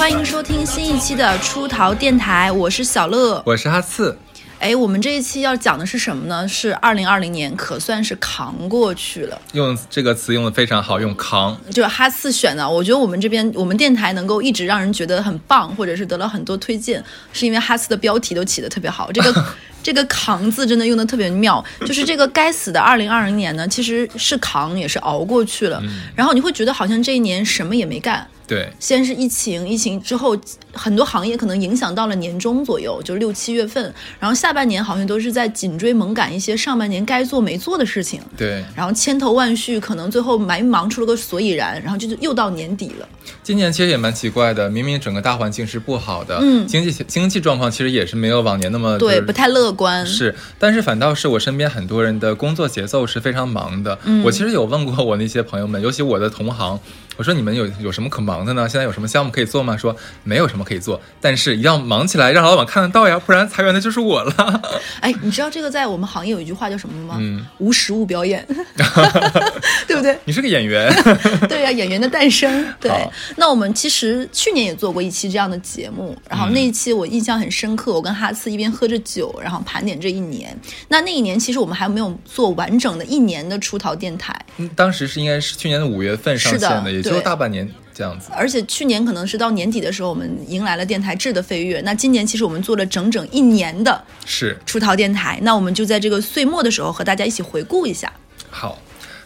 欢迎收听新一期的出逃电台，我是小乐，我是哈刺。哎，我们这一期要讲的是什么呢？是二零二零年，可算是扛过去了。用这个词用的非常好，用扛。就是哈次选的，我觉得我们这边我们电台能够一直让人觉得很棒，或者是得了很多推荐，是因为哈次的标题都起的特别好。这个这个扛字真的用的特别妙。就是这个该死的二零二零年呢，其实是扛，也是熬过去了。然后你会觉得好像这一年什么也没干。对，先是疫情，疫情之后很多行业可能影响到了年中左右，就六七月份，然后下半年好像都是在紧追猛赶一些上半年该做没做的事情。对，然后千头万绪，可能最后埋忙出了个所以然，然后就又到年底了。今年其实也蛮奇怪的，明明整个大环境是不好的，嗯，经济经济状况其实也是没有往年那么对，不太乐观。是，但是反倒是我身边很多人的工作节奏是非常忙的。嗯，我其实有问过我那些朋友们，尤其我的同行。我说你们有有什么可忙的呢？现在有什么项目可以做吗？说没有什么可以做，但是一定要忙起来，让老板看得到呀，不然裁员的就是我了。哎，你知道这个在我们行业有一句话叫什么吗？嗯，无实物表演，对不对？你是个演员。对呀，演员的诞生。对，那我们其实去年也做过一期这样的节目，然后那一期我印象很深刻，我跟哈次一边喝着酒，然后盘点这一年。那那一年其实我们还没有做完整的一年的出逃电台。嗯，当时是应该是去年的五月份上线的，也就。就大半年这样子，而且去年可能是到年底的时候，我们迎来了电台质的飞跃。那今年其实我们做了整整一年的是出逃电台，那我们就在这个岁末的时候和大家一起回顾一下。好。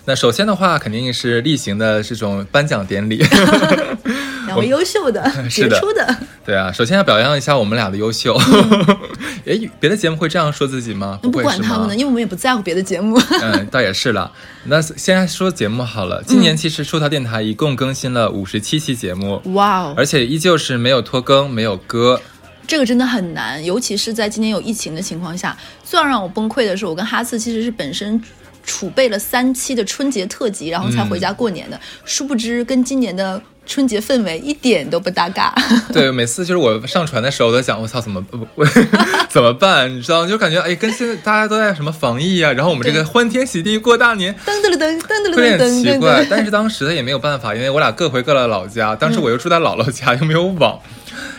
那首先的话，肯定是例行的这种颁奖典礼，两位优秀 的、杰出的，对啊，首先要表扬一下我们俩的优秀。哎，别的节目会这样说自己吗？不管他们呢，因为我们也不在乎别的节目。嗯，倒也是了。那先说节目好了。今年其实出逃电台一共更新了五十七期节目，哇哦！而且依旧是没有拖更，没有歌。这个真的很难，尤其是在今年有疫情的情况下。最让我崩溃的是，我跟哈斯其实是本身。储备了三期的春节特辑，然后才回家过年的。殊不知，跟今年的春节氛围一点都不搭嘎。对，每次就是我上传的时候，我都想，我操，怎么我 怎么办？你知道，就感觉哎，跟现在大家都在什么防疫啊，然后我们这个欢天喜地过大年，噔噔噔噔噔噔，有点奇怪。但是当时也没有办法，因为我俩各回各的老家，当时我又住在姥姥家，又没有网。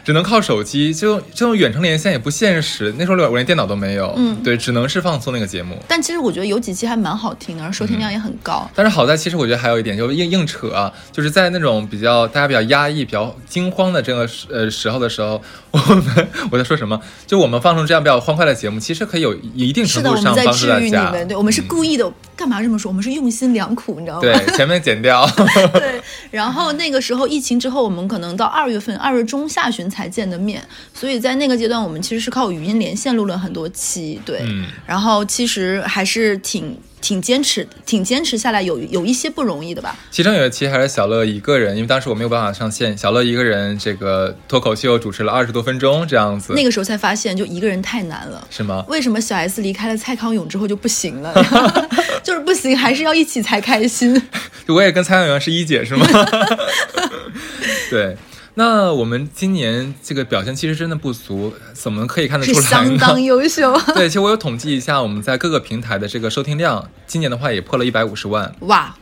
只能靠手机，就这种远程连线也不现实。那时候我连电脑都没有，嗯，对，只能是放松那个节目。但其实我觉得有几期还蛮好听的，收听量也很高。但是好在，其实我觉得还有一点，就硬硬扯，啊就是在那种比较大家比较压抑、比较惊慌的这个呃时候的时候，我们 我在说什么？就我们放出这样比较欢快的节目，其实可以有一定程度上帮助大家。对，我们是故意的。干嘛这么说？我们是用心良苦，你知道吗？对，前面剪掉。对，然后那个时候疫情之后，我们可能到二月份，二月中下旬才见的面，所以在那个阶段，我们其实是靠语音连线录了很多期。对，然后其实还是挺。挺坚持，挺坚持下来，有有一些不容易的吧。其中有一期还是小乐一个人，因为当时我没有办法上线，小乐一个人这个脱口秀主持了二十多分钟这样子。那个时候才发现，就一个人太难了。是吗？为什么小 S 离开了蔡康永之后就不行了？就是不行，还是要一起才开心。我也跟蔡康永是一姐是吗？对。那我们今年这个表现其实真的不俗，怎么可以看得出来呢？相当优秀。对，其实我有统计一下，我们在各个平台的这个收听量，今年的话也破了一百五十万。哇！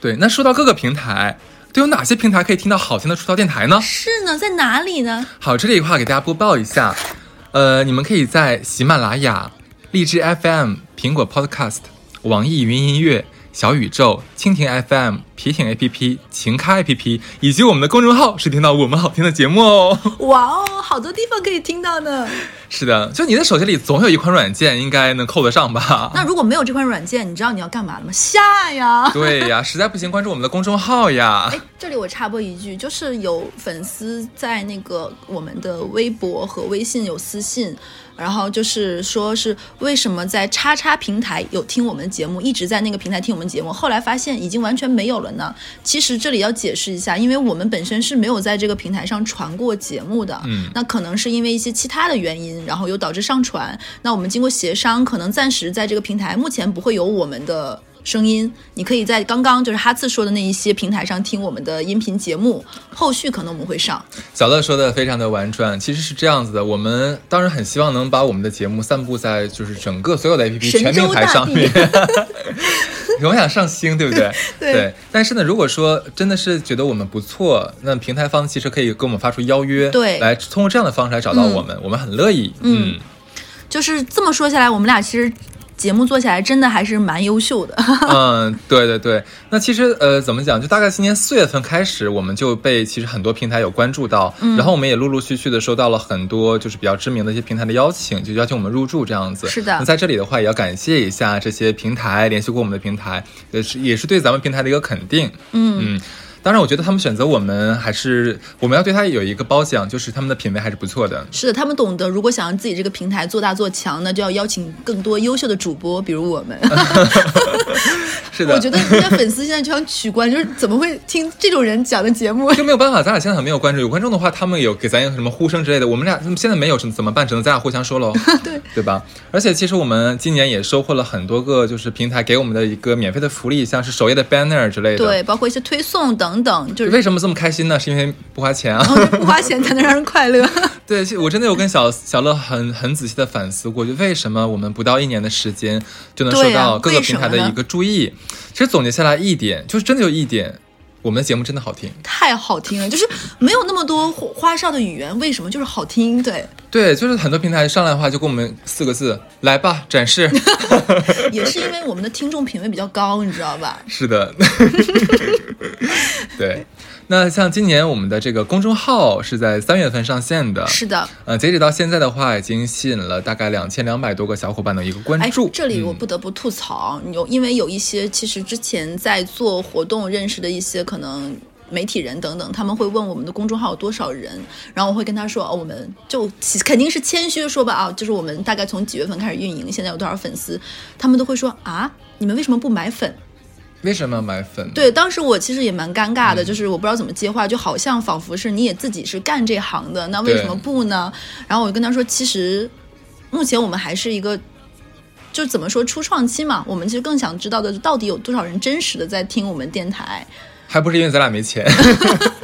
对，那说到各个平台，都有哪些平台可以听到好听的出道电台呢？是呢，在哪里呢？好，这里的话给大家播报一下，呃，你们可以在喜马拉雅、荔枝 FM、苹果 Podcast、网易云音乐。小宇宙、蜻蜓 FM、皮艇 APP、情咖 APP 以及我们的公众号，是听到我们好听的节目哦。哇哦，好多地方可以听到呢。是的，就你的手机里总有一款软件，应该能扣得上吧？那如果没有这款软件，你知道你要干嘛了吗？下呀。对呀，实在不行关注我们的公众号呀。哎，这里我插播一句，就是有粉丝在那个我们的微博和微信有私信。然后就是说，是为什么在叉叉平台有听我们节目，一直在那个平台听我们节目，后来发现已经完全没有了呢？其实这里要解释一下，因为我们本身是没有在这个平台上传过节目的，嗯，那可能是因为一些其他的原因，然后又导致上传。那我们经过协商，可能暂时在这个平台目前不会有我们的。声音，你可以在刚刚就是哈次说的那一些平台上听我们的音频节目，后续可能我们会上。小乐说的非常的婉转，其实是这样子的，我们当然很希望能把我们的节目散布在就是整个所有的 APP 全平台上面。我想 上星，对不对？对但是呢，如果说真的是觉得我们不错，那平台方其实可以给我们发出邀约，对来通过这样的方式来找到我们，我们很乐意。嗯就是这么说下来，我们俩其实节目做起来真的还是蛮优秀的。嗯，对对对。那其实呃，怎么讲？就大概今年四月份开始，我们就被其实很多平台有关注到，嗯然后我们也陆陆续续的收到了很多就是比较知名的一些平台的邀请，就邀请我们入驻这样子。是的那在这里的话，也要感谢一下这些平台联系过我们的平台，也是也是对咱们平台的一个肯定。嗯嗯。当然，我觉得他们选择我们还是我们要对他有一个褒奖，就是他们的品味还是不错的。是的，他们懂得，如果想让自己这个平台做大做强，那就要邀请更多优秀的主播，比如我们。是的，我觉得人家粉丝现在就想取关，就是怎么会听这种人讲的节目？就没有办法，咱俩现在很没有观众。有观众的话，他们有给咱有什么呼声之类的，我们俩现在没有，怎么办？只能咱俩互相说喽，对对吧？而且其实我们今年也收获了很多个，就是平台给我们的一个免费的福利，像是首页的 banner 之类的。对，包括一些推送等等等，就是为什么这么开心呢？是因为不花钱啊。不花钱 才能让人快乐。对，我真的有跟小小乐很很仔细的反思过，就为什么我们不到一年的时间就能受对啊到各个平台的一个注意？其实总结下来一点，就是真的有一点，我们的节目真的好听。太好听了，就是没有那么多花花哨的语言，为什么就是好听？对，对，就是很多平台上来的话，就跟我们四个字：来吧，展示。也是因为我们的听众品味比较高，你知道吧？是的，对。那像今年我们的这个公众号是在三月份上线的，是的，呃，截止到现在的话，已经吸引了大概两千两百多个小伙伴的一个关哎注。，这里我嗯不得不吐槽，有因为有一些其实之前在做活动认识的一些可能。媒体人等等，他们会问我们的公众号有多少人，然后我会跟他说，哦，我们就其肯定是谦虚说吧，啊，就是我们大概从几月份开始运营，现在有多少粉丝，他们都会说啊，你们为什么不买粉？为什么要买粉？对，当时我其实也蛮尴尬嗯的，就是我不知道怎么接话，就好像仿佛是你也自己是干这行的，那为什么不呢？然后我就跟他说，其实目前我们还是一个。就怎么说初创期嘛，我们其实更想知道的是到底有多少人真实的在听我们电台。还不是因为咱俩没钱。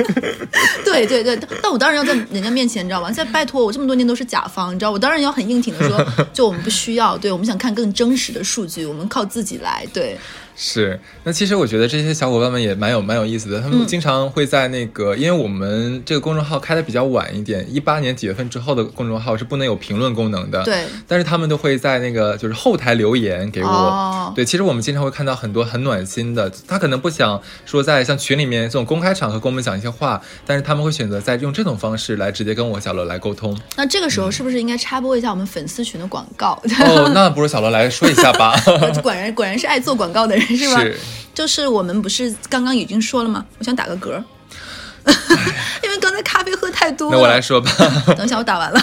对对对，但我当然要在人家面前，你知道吗？在拜托我这么多年都是甲方，你知道，我当然要很硬挺的说，就我们不需要，对我们想看更真实的数据，我们靠自己来。对，是，那其实我觉得这些小伙伴们也蛮有蛮有意思的，他们嗯经常会在那个，因为我们这个公众号开的比较晚一点，一八年几月份之后的公众号是不能有评论功能的，对，但是他们都会在那个就是后台留言给我，哦对，其实我们经常会看到很多很暖心的，他可能不想说在像群里面这种公开场合跟我们讲一些话，但是他们会选择在用这种方式来直接跟我小乐来沟通。那这个时候是不是应该插播一下我们粉丝群的广告？哦，那不如小乐来说一下吧。果然果然是爱做广告的人是吧？是就是我们不是刚刚已经说了吗？我想打个嗝，因为刚才咖啡喝太多了。那我来说吧。等一下，我打完了。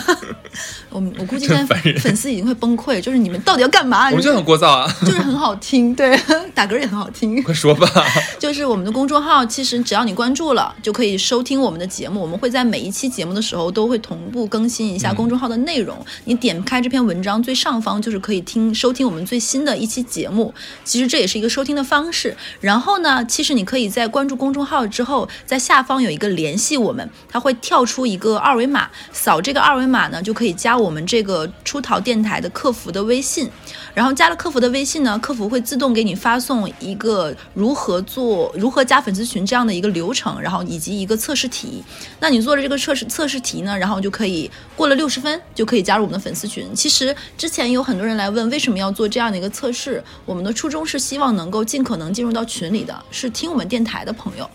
我我估计现在粉丝已经会崩溃，就是你们到底要干嘛？我们就很聒噪啊，就是很好听，对，打嗝也很好听。快说吧。就是我们的公众号，其实只要你关注了，就可以收听我们的节目。我们会在每一期节目的时候都会同步更新一下公众号的内容。你点开这篇文章最上方就是可以听收听我们最新的一期节目。其实这也是一个收听的方式。然后呢，其实你可以在关注公众号之后，在下方有一个联系我们，它会跳出一个二维码，扫这个二维码呢，就可以加我们这个出逃电台的客服的微信。然后加了客服的微信呢，客服会自动给你发送一个如何做、如何加粉丝群这样的一个流程，然后以及一个测试题。那你做了这个测试测试题呢，然后就可以过了六十分就可以加入我们的粉丝群。其实之前有很多人来问为什么要做这样的一个测试，我们的初衷是希望能够尽可能进入到群里的，是听我们电台的朋友。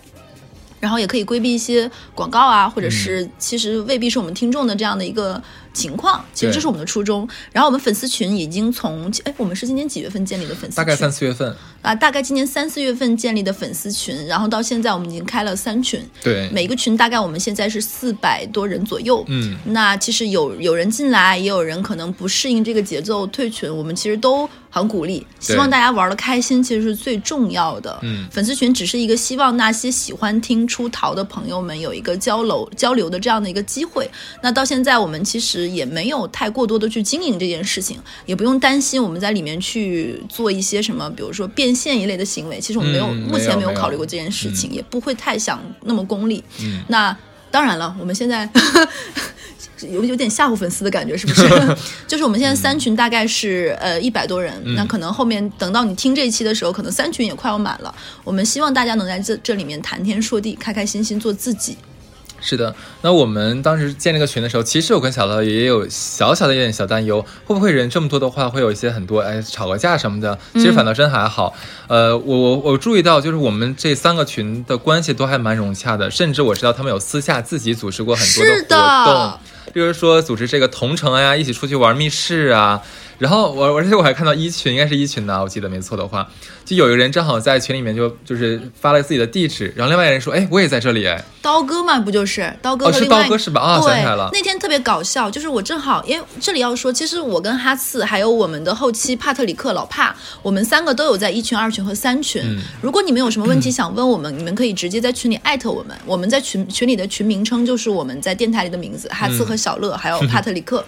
然后也可以规避一些广告啊，或者是其实未必是我们听众的这样的一个情况。其实这是我们的初衷。然后我们粉丝群已经从哎，我们是今年几月份建立的粉丝群？大概三四月份，啊，大概今年三四月份建立的粉丝群，然后到现在我们已经开了三群，对，每个群大概我们现在是四百多人左右。嗯，那其实有有人进来，也有人可能不适应这个节奏退群，我们其实都很鼓励，希望大家玩的开心，其实是最重要的。嗯粉丝群只是一个希望那些喜欢听出逃的朋友们有一个交流交流的这样的一个机会。那到现在我们其实也没有太过多的去经营这件事情，也不用担心我们在里面去做一些什么，比如说变现一类的行为。其实我们没有，嗯目前没有考虑过这件事情，也不会太想那么功利。嗯那当然了，我们现在有 有点吓唬粉丝的感觉，是不是？就是我们现在三群大概是呃一百多人，那可能后面等到你听这一期的时候，可能三群也快要满了。我们希望大家能在这这里面谈天说地，开开心心做自己。是的，那我们当时建这个群的时候，其实我跟小乐也有小小的一点小担忧，会不会人这么多的话，会有一些很多哎吵个架什么的？其实反倒真还好。呃，我我我注意到，就是我们这三个群的关系都还蛮融洽的，甚至我知道他们有私下自己组织过很多的活动，比如说组织这个同城呀，一起出去玩密室啊。然后我而且我还看到一群，应该是一群的，我记得没错的话，就有一个人正好在群里面就就是发了自己的地址，然后另外一个人说，哎，我也在这里，哎，刀哥嘛，不就是刀哥？哦，是刀哥是吧？啊，想起来了。那天特别搞笑，就是我正好，因为这里要说，其实我跟哈次还有我们的后期帕特里克老帕，我们三个都有在一群、二群和三群。如果你们有什么问题想问我们，你们可以直接在群里艾特我们，我们在群群里的群名称就是我们在电台里的名字，哈次和小乐还有 帕特里克。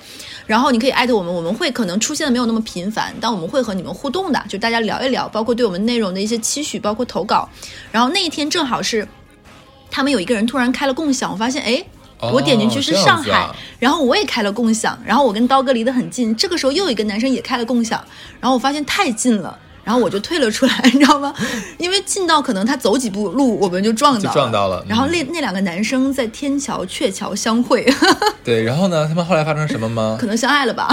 然后你可以艾特我们，我们会可能出现的没有那么频繁，但我们会和你们互动的，就大家聊一聊，包括对我们内容的一些期许，包括投稿。然后那一天正好是，他们有一个人突然开了共享，我发现哎，我点进去是上海，然后我也开了共享，然后我跟刀哥离得很近，这个时候又有一个男生也开了共享，然后我发现太近了。然后我就退了出来，你知道吗？因为近到可能他走几步路，我们就撞到，撞到了。然后那那两个男生在天桥鹊桥相会。对，然后呢？他们后来发生什么吗？可能相爱了吧？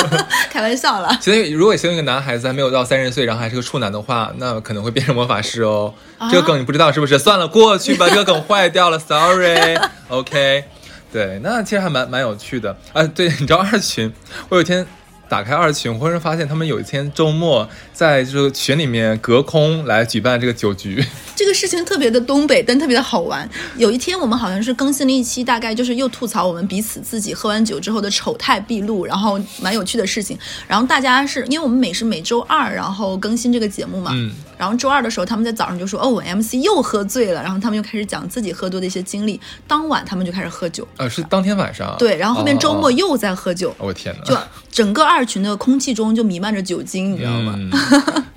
开玩笑了。其实，如果其中一个男孩子还没有到三十岁，然后还是个处男的话，那可能会变成魔法师哦。这个梗你不知道是不是？算了，过去吧，这个梗坏掉了，sorry。OK，对，那其实还蛮蛮有趣的啊。对，你知道二群，我有一天。打开二群，忽然发现他们有一天周末在这个群里面隔空来举办这个酒局。这个事情特别的东北，但特别的好玩。有一天我们好像是更新了一期，大概就是又吐槽我们彼此自己喝完酒之后的丑态毕露，然后蛮有趣的事情。然后大家是因为我们每是每周二然后更新这个节目嘛，嗯，然后周二的时候他们在早上就说哦，我 MC 又喝醉了，然后他们又开始讲自己喝多的一些经历。当晚他们就开始喝酒，呃，是当天晚上，对，然后后面周末又在喝酒。我天哪！就整个二群的空气中就弥漫着酒精，你知道吗？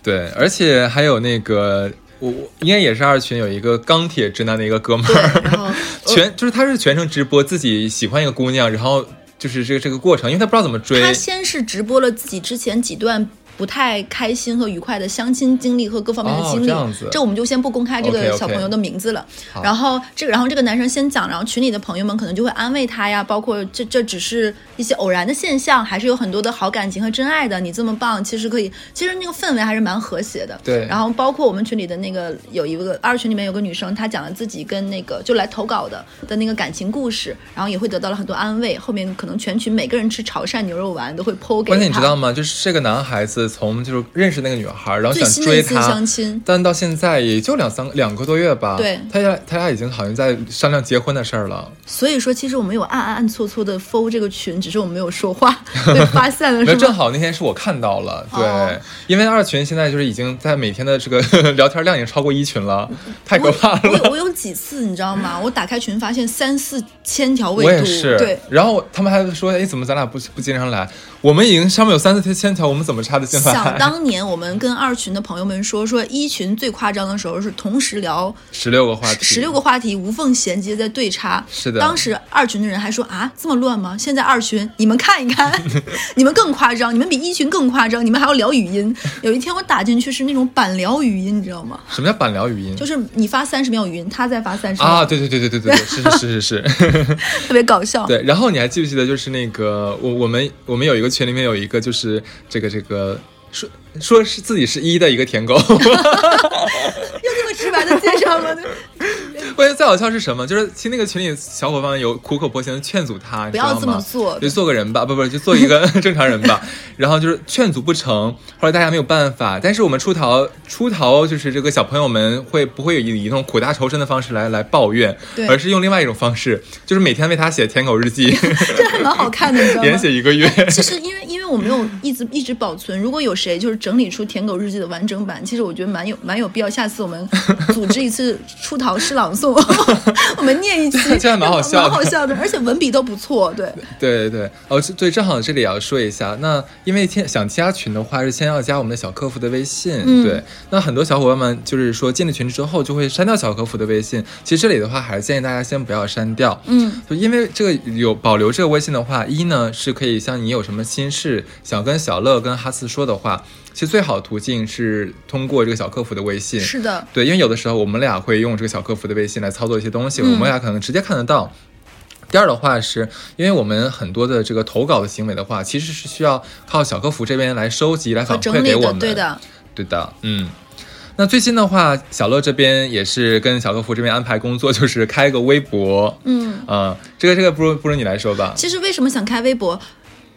对，而且还有那个。我我应该也是二群有一个钢铁直男的一个哥们儿，全就是他是全程直播自己喜欢一个姑娘，然后就是这个这个过程，因为他不知道怎么追。他先是直播了自己之前几段。不太开心和愉快的相亲经历和各方面的经历，这我们就先不公开这个小朋友的名字了。然后这个，然后这个男生先讲，然后群里的朋友们可能就会安慰他呀，包括这这只是一些偶然的现象，还是有很多的好感情和真爱的。你这么棒，其实可以，其实那个氛围还是蛮和谐的。对。然后包括我们群里的那个有一个二群里面有个女生，她讲了自己跟那个就来投稿的的那个感情故事，然后也会得到了很多安慰。后面可能全群每个人吃潮汕牛肉丸都会剖给。关键你知道吗？就是这个男孩子。从就是认识那个女孩，然后想追她，但到现在也就两三两个多月吧。对，他俩他俩已经好像在商量结婚的事儿了。所以说，其实我们有暗暗暗搓搓的 follow 这个群，只是我们没有说话，被发现了。那正好那天是我看到了，对，因为二群现在就是已经在每天的这个 聊天量已经超过一群了，太可怕了。我我有几次你知道吗？我打开群发现三四千条未读，我也是。对，然后他们还说，哎，怎么咱俩不不经常来？我们已经上面有三四千条，我们怎么插得进来？想当年，我们跟二群的朋友们说，说一群最夸张的时候是同时聊十六个话题，十六个话题无缝衔接在对插。是的，当时二群的人还说啊，这么乱吗？现在二群你们看一看，你们更夸张，你们比一群更夸张，你们还要聊语音。有一天我打进去是那种板聊语音，你知道吗？什么叫板聊语音？就是你发三十秒语音，他再发三十啊，对对对对对对，是是是是是，特别搞笑。对，然后你还记不记得，就是那个我我们我们有一个群里面有一个就。是这个这个说说是自己是一的一个舔狗，又这么直白的介绍吗？关键最好笑是什么？就是其实那个群里小伙伴有苦口婆心的劝阻他，不要这么做，就做个人吧，不不，就做一个 正常人吧。然后就是劝阻不成，后来大家没有办法。但是我们出逃出逃，就是这个小朋友们会不会以以那种苦大仇深的方式来来抱怨，而是用另外一种方式，就是每天为他写舔狗日记，这还蛮好看的，你知道吗？连写一个月。其实因为因为。我没有一直一直保存。如果有谁就是整理出《舔狗日记》的完整版，其实我觉得蛮有蛮有必要。下次我们组织一次出逃诗朗诵，我们念一期，这样蛮好笑的，蛮好笑的，而且文笔都不错。对对对对，哦，对，正好这里也要说一下，那因为先想加群的话，是先要加我们的小客服的微信。对，那很多小伙伴们就是说进了群之后就会删掉小客服的微信。其实这里的话，还是建议大家先不要删掉。嗯，就因为这个有保留这个微信的话，一呢是可以像你有什么心事想跟小乐跟哈斯说的话，其实最好的途径是通过这个小客服的微信。是的，对，因为有的时候我们俩会用这个小客服的微信来操作一些东西，我们俩可能直接看得到。第二的话，是因为我们很多的这个投稿的行为的话，其实是需要靠小客服这边来收集、来反馈给我们。对的，对的，嗯。那最近的话，小乐这边也是跟小客服这边安排工作，就是开个微博。嗯，啊，这个这个不如不如你来说吧。其实为什么想开微博？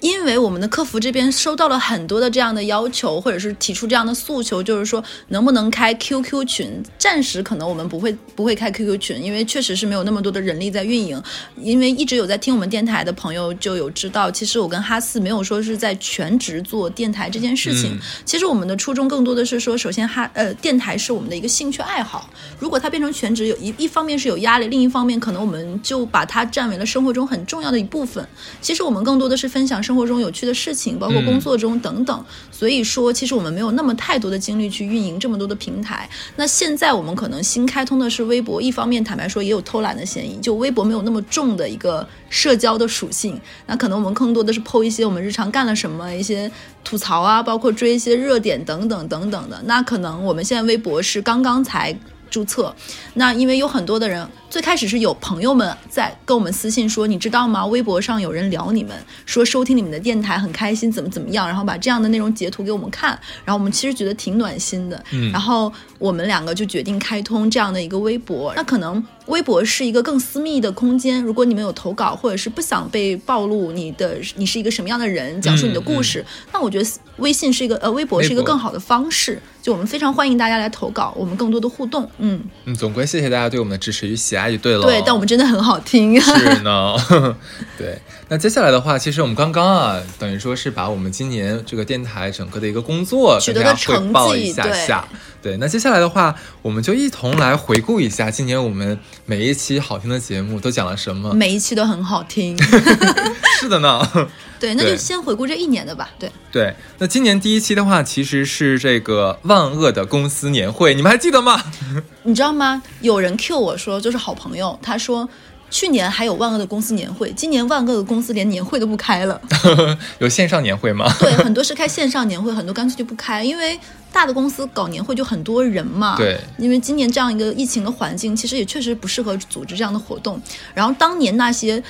因为我们的客服这边收到了很多的这样的要求，或者是提出这样的诉求，就是说能不能开 QQ 群？暂时可能我们不会不会开 QQ 群，因为确实是没有那么多的人力在运营。因为一直有在听我们电台的朋友就有知道，其实我跟哈四没有说是在全职做电台这件事情。其实我们的初衷更多的是说，首先哈呃电台是我们的一个兴趣爱好。如果它变成全职，有一一方面是有压力，另一方面可能我们就把它占为了生活中很重要的一部分。其实我们更多的是分享生。生活中有趣的事情，包括工作中等等，所以说其实我们没有那么太多的精力去运营这么多的平台。那现在我们可能新开通的是微博，一方面坦白说也有偷懒的嫌疑，就微博没有那么重的一个社交的属性。那可能我们更多的是剖一些我们日常干了什么，一些吐槽啊，包括追一些热点等等等等的。那可能我们现在微博是刚刚才注册，那因为有很多的人。最开始是有朋友们在跟我们私信说，你知道吗？微博上有人聊你们，说收听你们的电台很开心，怎么怎么样，然后把这样的内容截图给我们看，然后我们其实觉得挺暖心的。嗯，然后我们两个就决定开通这样的一个微博。那可能微博是一个更私密的空间，如果你们有投稿，或者是不想被暴露你的你是一个什么样的人，讲述你的故事，那我觉得微信是一个呃微博是一个更好的方式。就我们非常欢迎大家来投稿，我们更多的互动。嗯嗯，总归谢谢大家对我们的支持与喜爱。就对了，对，但我们真的很好听，是呢。对，那接下来的话，其实我们刚刚啊，等于说是把我们今年这个电台整个的一个工作取得的汇报一下下。对，那接下来的话，我们就一同来回顾一下今年我们每一期好听的节目都讲了什么。每一期都很好听，是的呢。对，那就先回顾这一年的吧。对对，那今年第一期的话，其实是这个万恶的公司年会，你们还记得吗？你知道吗？有人 Q 我说，就是好朋友，他说去年还有万恶的公司年会，今年万恶的公司连年会都不开了。有线上年会吗？对，很多是开线上年会，很多干脆就不开，因为大的公司搞年会就很多人嘛。对，因为今年这样一个疫情的环境，其实也确实不适合组织这样的活动。然后当年那些。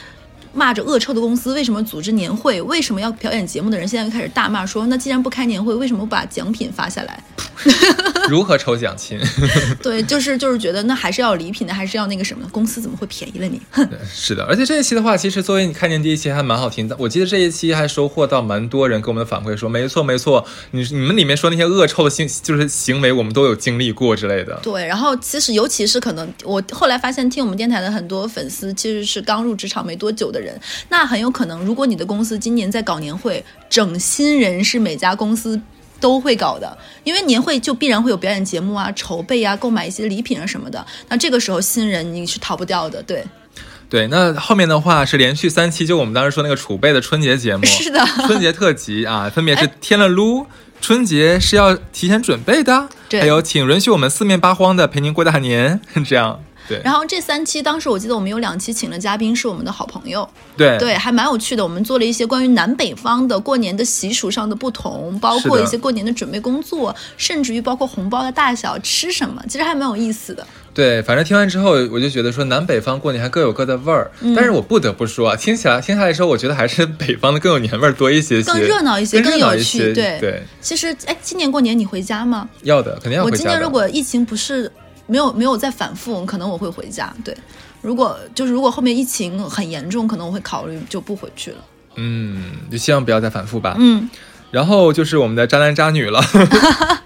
骂着恶臭的公司为什么组织年会？为什么要表演节目的人现在又开始大骂说：“那既然不开年会，为什么不把奖品发下来？”如何抽奖亲？对，就是就是觉得那还是要礼品的，还是要那个什么？公司怎么会便宜了你？是的，而且这一期的话，其实作为你开年第一期还蛮好听的。我记得这一期还收获到蛮多人给我们的反馈，说没错没错，你你们里面说那些恶臭的行就是行为，我们都有经历过之类的。对，然后其实尤其是可能我后来发现，听我们电台的很多粉丝其实是刚入职场没多久的人，那很有可能，如果你的公司今年在搞年会，整新人是每家公司。都会搞的，因为年会就必然会有表演节目啊、筹备啊、购买一些礼品啊什么的。那这个时候新人你是逃不掉的，对。对，那后面的话是连续三期，就我们当时说那个储备的春节节目，是的，春节特辑 啊，分别是添了撸，春节是要提前准备的，还有请允许我们四面八荒的陪您过大年，这样。对，然后这三期当时我记得我们有两期请了嘉宾是我们的好朋友，对对，还蛮有趣的。我们做了一些关于南北方的过年的习俗上的不同，包括一些过年的准备工作，甚至于包括红包的大小、吃什么，其实还蛮有意思的。对，反正听完之后我就觉得说南北方过年还各有各的味儿，但是我不得不说啊，听起来听下来之后，我觉得还是北方的更有年味儿多一些些，更热闹一些，更有趣。对对，其实哎，今年过年你回家吗？要的，肯定要回家。我今年如果疫情不是。没有没有再反复，可能我会回家。对，如果就是如果后面疫情很严重，可能我会考虑就不回去了。嗯，就希望不要再反复吧。嗯，然后就是我们的渣男渣女了。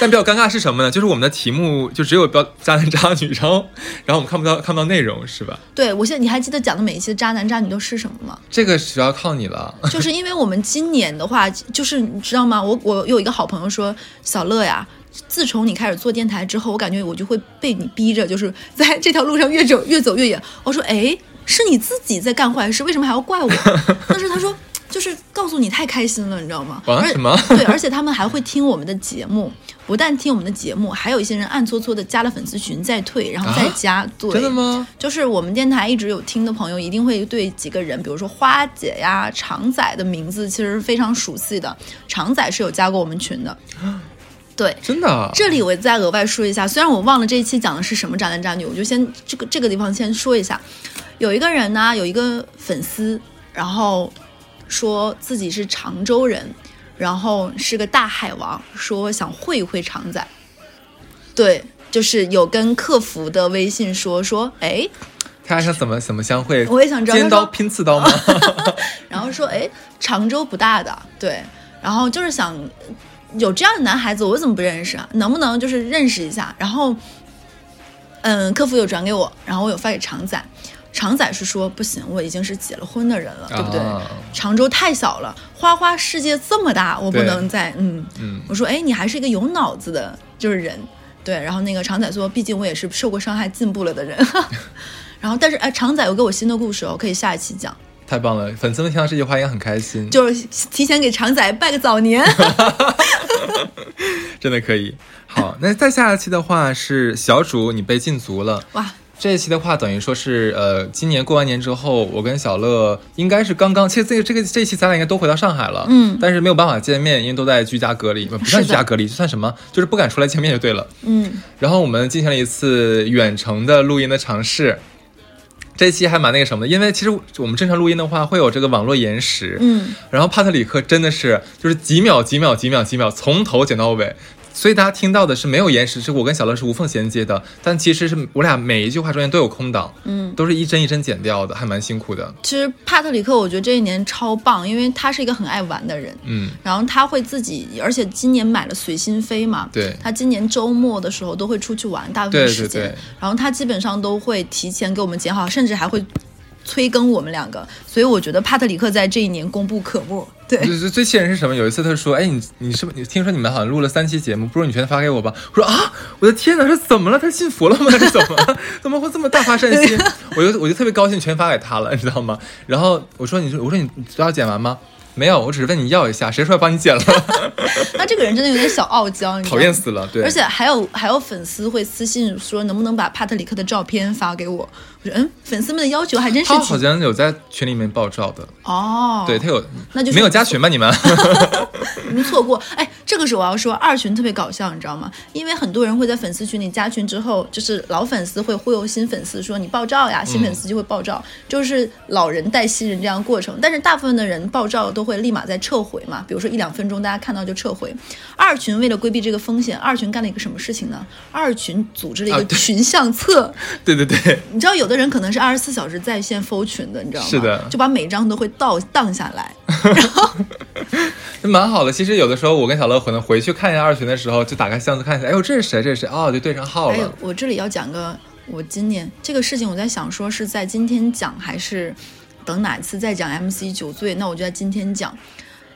但比较尴尬是什么呢？就是我们的题目就只有标渣男渣女，然后然后我们看不到看不到内容，是吧？对我现在你还记得讲的每一期的渣男渣女都是什么吗？这个主要靠你了。就是因为我们今年的话，就是你知道吗？我我有一个好朋友说，小乐呀，自从你开始做电台之后，我感觉我就会被你逼着，就是在 这条路上越走越走越远。我说，哎，是你自己在干坏事，为什么还要怪我？但是他说，就是告诉你太开心了，你知道吗？而啊什么对，而且他们还会听我们的节目，不但听我们的节目，还有一些人暗搓搓的加了粉丝群再退，然后再加。对，啊真的吗？就是我们电台一直有听的朋友，一定会对几个人，比如说花姐呀、常仔的名字，其实非常熟悉的。常仔是有加过我们群的，对。真的啊？这里我再额外说一下，虽然我忘了这一期讲的是什么渣男渣女，我就先这个这个地方先说一下。有一个人呢，有一个粉丝，然后说自己是常州人，然后是个大海王，说想会一会常仔。对，就是有跟客服的微信说说，哎，他还想怎么怎么相会？我也想知道尖刀拼刺刀吗？然后说，哎，常州不大的，对，然后就是想有这样的男孩子，我怎么不认识啊？能不能就是认识一下？然后，嗯，客服有转给我，然后我有发给常仔，常仔是说不行，我已经是结了婚的人了，对不对？啊常州太小了，花花世界这么大，我不能再嗯。嗯，我说，哎，你还是一个有脑子的，就是人，对。然后那个常仔说，毕竟我也是受过伤害、进步了的人。然后，但是哎，常仔有给我新的故事哦，可以下一期讲。太棒了！粉丝们听到这句话应该很开心，就是提前给常仔拜个早年。真的可以。好，那再下一期的话是小主你被禁足了。哇，这一期的话，等于说是呃，今年过完年之后，我跟小乐应该是刚刚，其实这个这个这一期咱俩应该都回到上海了，嗯但是没有办法见面，因为都在居家隔离，不不算居家隔离，就算什么，就是不敢出来见面就对了。嗯，然后我们进行了一次远程的录音的尝试。这一期还蛮那个什么的，因为其实我们正常录音的话会有这个网络延时，嗯，然后帕特里克真的是就是几秒几秒几秒几秒从头剪到尾，所以大家听到的是没有延时，是我跟小乐是无缝衔接的，但其实是我俩每一句话中间都有空档，嗯，都是一帧一帧剪掉的，还蛮辛苦的，其实帕特里克，我觉得这一年超棒，因为他是一个很爱玩的人，嗯，然后他会自己，而且今年买了随心飞嘛，对。他今年周末的时候都会出去玩，大部分时间，对对。然后他基本上都会提前给我们剪好，甚至还会催更我们两个，所以我觉得帕特里克在这一年功不可没。对，最最气人是什么？有一次他说：“哎，你你是不是你听说你们好像录了三期节目，不如你全发给我吧？”我说：“啊，我的天哪，这怎么了？他信佛了吗？这怎么了？怎么会这么大发善心？” 我就我就特别高兴，全发给他了，你知道吗？然后我说：“你说我说你都要剪完吗？”没有，我只是问你要一下，谁说要帮你剪了？他这个人真的有点小傲娇，讨厌死了，对。而且还有还有粉丝会私信说能不能把帕特里克的照片发给我？嗯，粉丝们的要求还真是他好像有在群里面爆照的，哦，对他有，那就没有加群吧？你们？你们错过。哎，这个时候我要说二群特别搞笑，你知道吗？因为很多人会在粉丝群里加群之后，就是老粉丝会忽悠新粉丝说你爆照呀，新粉丝就会爆照，就是老人带新人这样的过程。但是大部分的人爆照都会立马再撤回嘛，比如说一两分钟大家看到就撤回。二群为了规避这个风险，二群干了一个什么事情呢？二群组织了一个群相册。对对对，你知道有的人可能是二十四小时在线 FO 群的，你知道吗？是的就把每张都会倒荡下来。然 后 蛮好的。其实有的时候我跟小乐可能回去看一下二群的时候，就打开箱子看一下，哎呦，这是谁？这是谁？哦，就对上号还有了。，我这里要讲个，我今年这个事情，我在想说是在今天讲，还是等哪一次再讲 MC 酒醉？那我就在今天讲。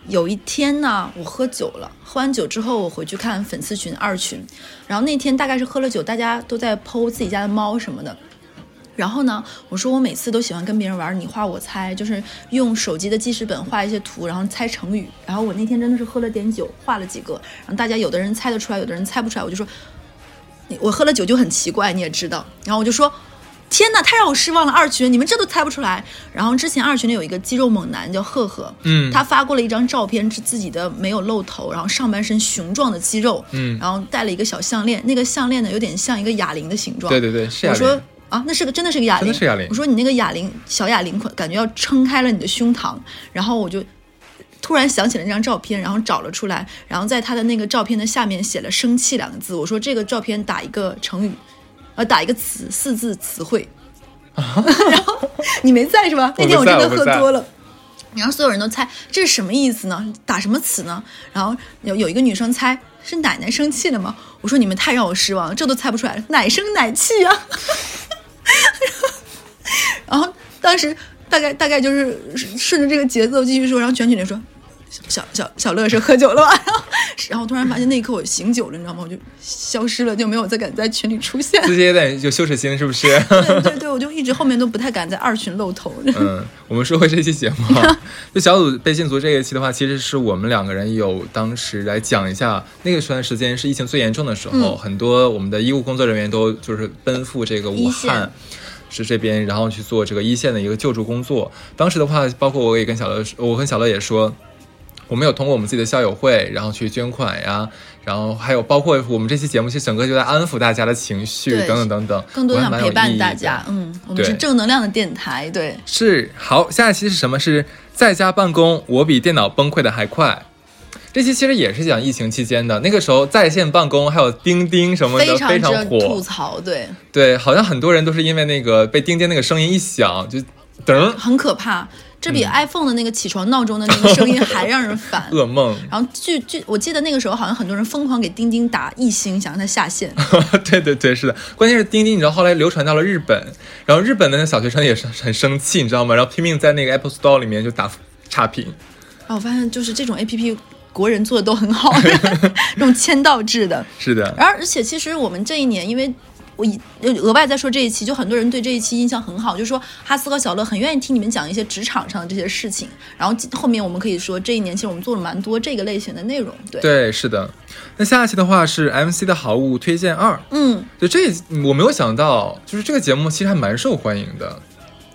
有一天呢，我喝酒了，喝完酒之后，我回去看粉丝群二群，然后那天大概是喝了酒，大家都在剖自己家的猫什么的。然后呢，我说我每次都喜欢跟别人玩你画我猜，就是用手机的记事本画一些图，然后猜成语。然后我那天真的是喝了点酒，画了几个，然后大家有的人猜得出来，有的人猜不出来，我就说我喝了酒就很奇怪，你也知道。然后我就说，天哪，太让我失望了，二群你们这都猜不出来。然后之前二群里有一个肌肉猛男叫赫赫，嗯他发过了一张照片，是自己的没有露头，然后上半身雄壮的肌肉，嗯然后戴了一个小项链，那个项链呢有点像一个哑铃的形状。对对对，是我说铃。啊，那是个真的是个哑铃，真的是哑铃我说你那个哑铃小哑铃感觉要撑开了你的胸膛，然后我就突然想起了那张照片，然后找了出来，然后在他的那个照片的下面写了“生气”两个字。我说这个照片打一个成语，呃，打一个词，四字词汇。然后你没在是吧？那天我真的喝多了。然后所有人都猜这是什么意思呢？打什么词呢？然后有有一个女生猜是奶奶生气了吗？我说你们太让我失望了，这都猜不出来了，奶声奶气啊！然 后然后当时大概大概就是顺着这个节奏继续说，然后全体人说。小小小乐是喝酒了吧？然后，然后突然发现那一刻我醒酒了，你知道吗？我就消失了，就没有再敢在群里出现。自己有点就羞耻心，是不是？对对对，我就一直后面都不太敢在二群露头。嗯，我们说回这期节目，就小组被禁足这一期的话，其实是我们两个人有当时来讲一下，那个段时间是疫情最严重的时候，很多我们的医务工作人员都就是奔赴这个武汉。是这边，然后去做这个一线的一个救助工作。当时的话，包括我也跟小乐，我跟小乐也说。我们有通过我们自己的校友会，然后去捐款呀，然后还有包括我们这期节目，其实整个就在安抚大家的情绪等等等等，更多想陪伴大家。嗯，我们是正能量的电台，对。是好，下一期是什么？是在家办公，我比电脑崩溃的还快。这期其实也是讲疫情期间的，那个时候在线办公还有钉钉什么的非常火，吐槽对对，好像很多人都是因为那个被钉钉那个声音一响就噔，很可怕。这比 iPhone 的那个起床闹钟的那个声音还让人烦，噩梦。然后据据我记得那个时候好像很多人疯狂给钉钉打一星，想让它下线。对对对，是的。关键是钉钉，你知道后来流传到了日本，然后日本的那小学生也是很生气，你知道吗？然后拼命在那个 Apple Store 里面就打差评。啊，我发现就是这种 APP 国人做的都很好，这种签到制的。是的。而而且其实我们这一年因为。我额外再说这一期，就很多人对这一期印象很好，就是说哈斯和小乐很愿意听你们讲一些职场上的这些事情。然后后面我们可以说，这一年其实我们做了蛮多这个类型的内容。对对，是的。那下一期的话是 MC 的好物推荐二。嗯，就这我没有想到，就是这个节目其实还蛮受欢迎的。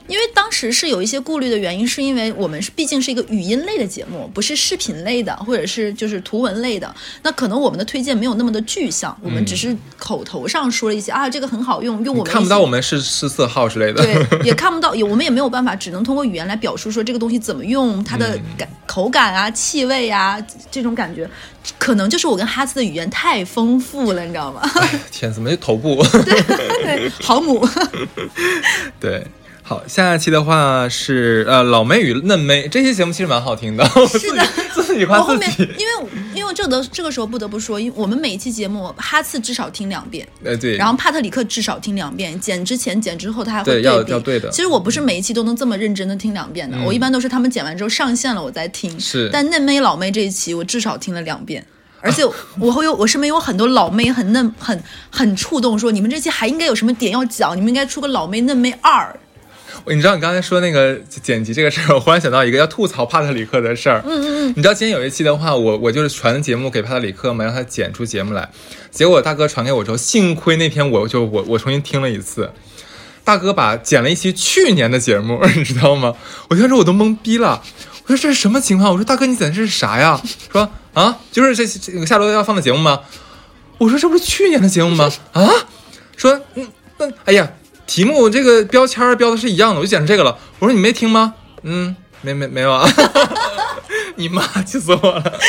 因为当时是有一些顾虑的原因，是因为我们是毕竟是一个语音类的节目，不是视频类的，或者是就是图文类的。那可能我们的推荐没有那么的具象，我们只是口头上说了一些啊，这个很好用，用我们看不到我们是是色号之类的，对，也看不到，也我们也没有办法，只能通过语言来表述说这个东西怎么用，它的感口感啊、气味啊这种感觉，可能就是我跟哈斯的语言太丰富了，你知道吗？天，怎么就头部？对，航母，对。好，下一期的话是呃老妹与嫩妹，这期节目其实蛮好听的。是的，自己夸自己。因为因为这个这个时候不得不说，因为我们每一期节目哈次至少听两遍，哎对，然后帕特里克至少听两遍，剪之前剪之后他还会对要要对的。其实我不是每一期都能这么认真的听两遍的，我一般都是他们剪完之后上线了我再听。是，但嫩妹老妹这一期我至少听了两遍，而且 我会有我身边有很多老妹很嫩很很触动，说你们这期还应该有什么点要讲，你们应该出个老妹嫩妹二。你知道你刚才说那个剪辑这个事儿，我忽然想到一个要吐槽帕特里克的事儿。嗯嗯嗯。你知道今天有一期的话，我我就是传节目给帕特里克嘛，让他剪出节目来。结果大哥传给我之后，幸亏那天我就我我重新听了一次，大哥把剪了一期去年的节目，你知道吗？我听说我都懵逼了，我说这是什么情况？我说大哥你剪的是啥呀？说啊，就是这这个下周要放的节目吗？我说这不是去年的节目吗？啊？说嗯那哎呀。题目这个标签标的是一样的，我就剪成这个了。我说你没听吗？嗯，没没没有啊。你妈气死我了。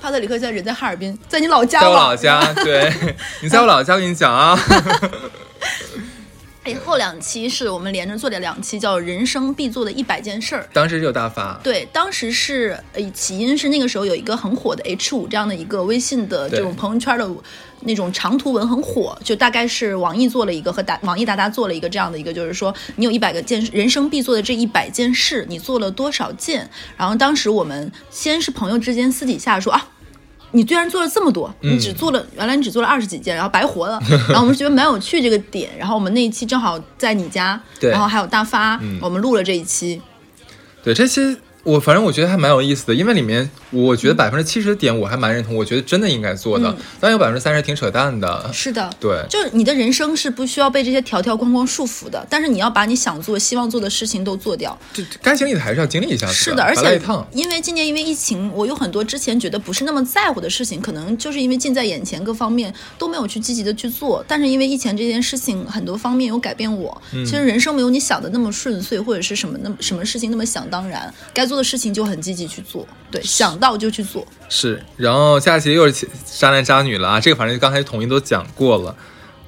帕特里克现在人在哈尔滨，在你老家。在我老家，对，你在我老家，我跟你讲啊。哎，后两期是我们连着做的两期，叫“人生必做的一百件事儿”。当时就大发。对，当时是呃，起因是那个时候有一个很火的 H 五这样的一个微信的这种朋友圈的。那种长图文很火，就大概是网易做了一个和达网易达达做了一个这样的一个，就是说你有一百个件人生必做的这一百件事，你做了多少件？然后当时我们先是朋友之间私底下说啊，你居然做了这么多，你只做了原来你只做了二十几件，然后白活了。然后我们觉得蛮有趣这个点，然后我们那一期正好在你家，然后还有大发，我们录了这一期。对这期。我反正我觉得还蛮有意思的，因为里面我觉得百分之七十的点我还蛮认同，我觉得真的应该做的，但有百分之三十挺扯淡的。是的，对，就是你的人生是不需要被这些条条框框束缚的，但是你要把你想做、希望做的事情都做掉。就该经历的还是要经历一下。是的，而且因为今年因为疫情，我有很多之前觉得不是那么在乎的事情，可能就是因为近在眼前，各方面都没有去积极的去做。但是因为疫情这件事情，很多方面有改变我。其实人生没有你想的那么顺遂，或者是什么那么什么事情那么想当然，该。做的事情就很积极去做，对，想到就去做。是，然后下期又是渣男渣女了啊！这个反正刚才统一都讲过了。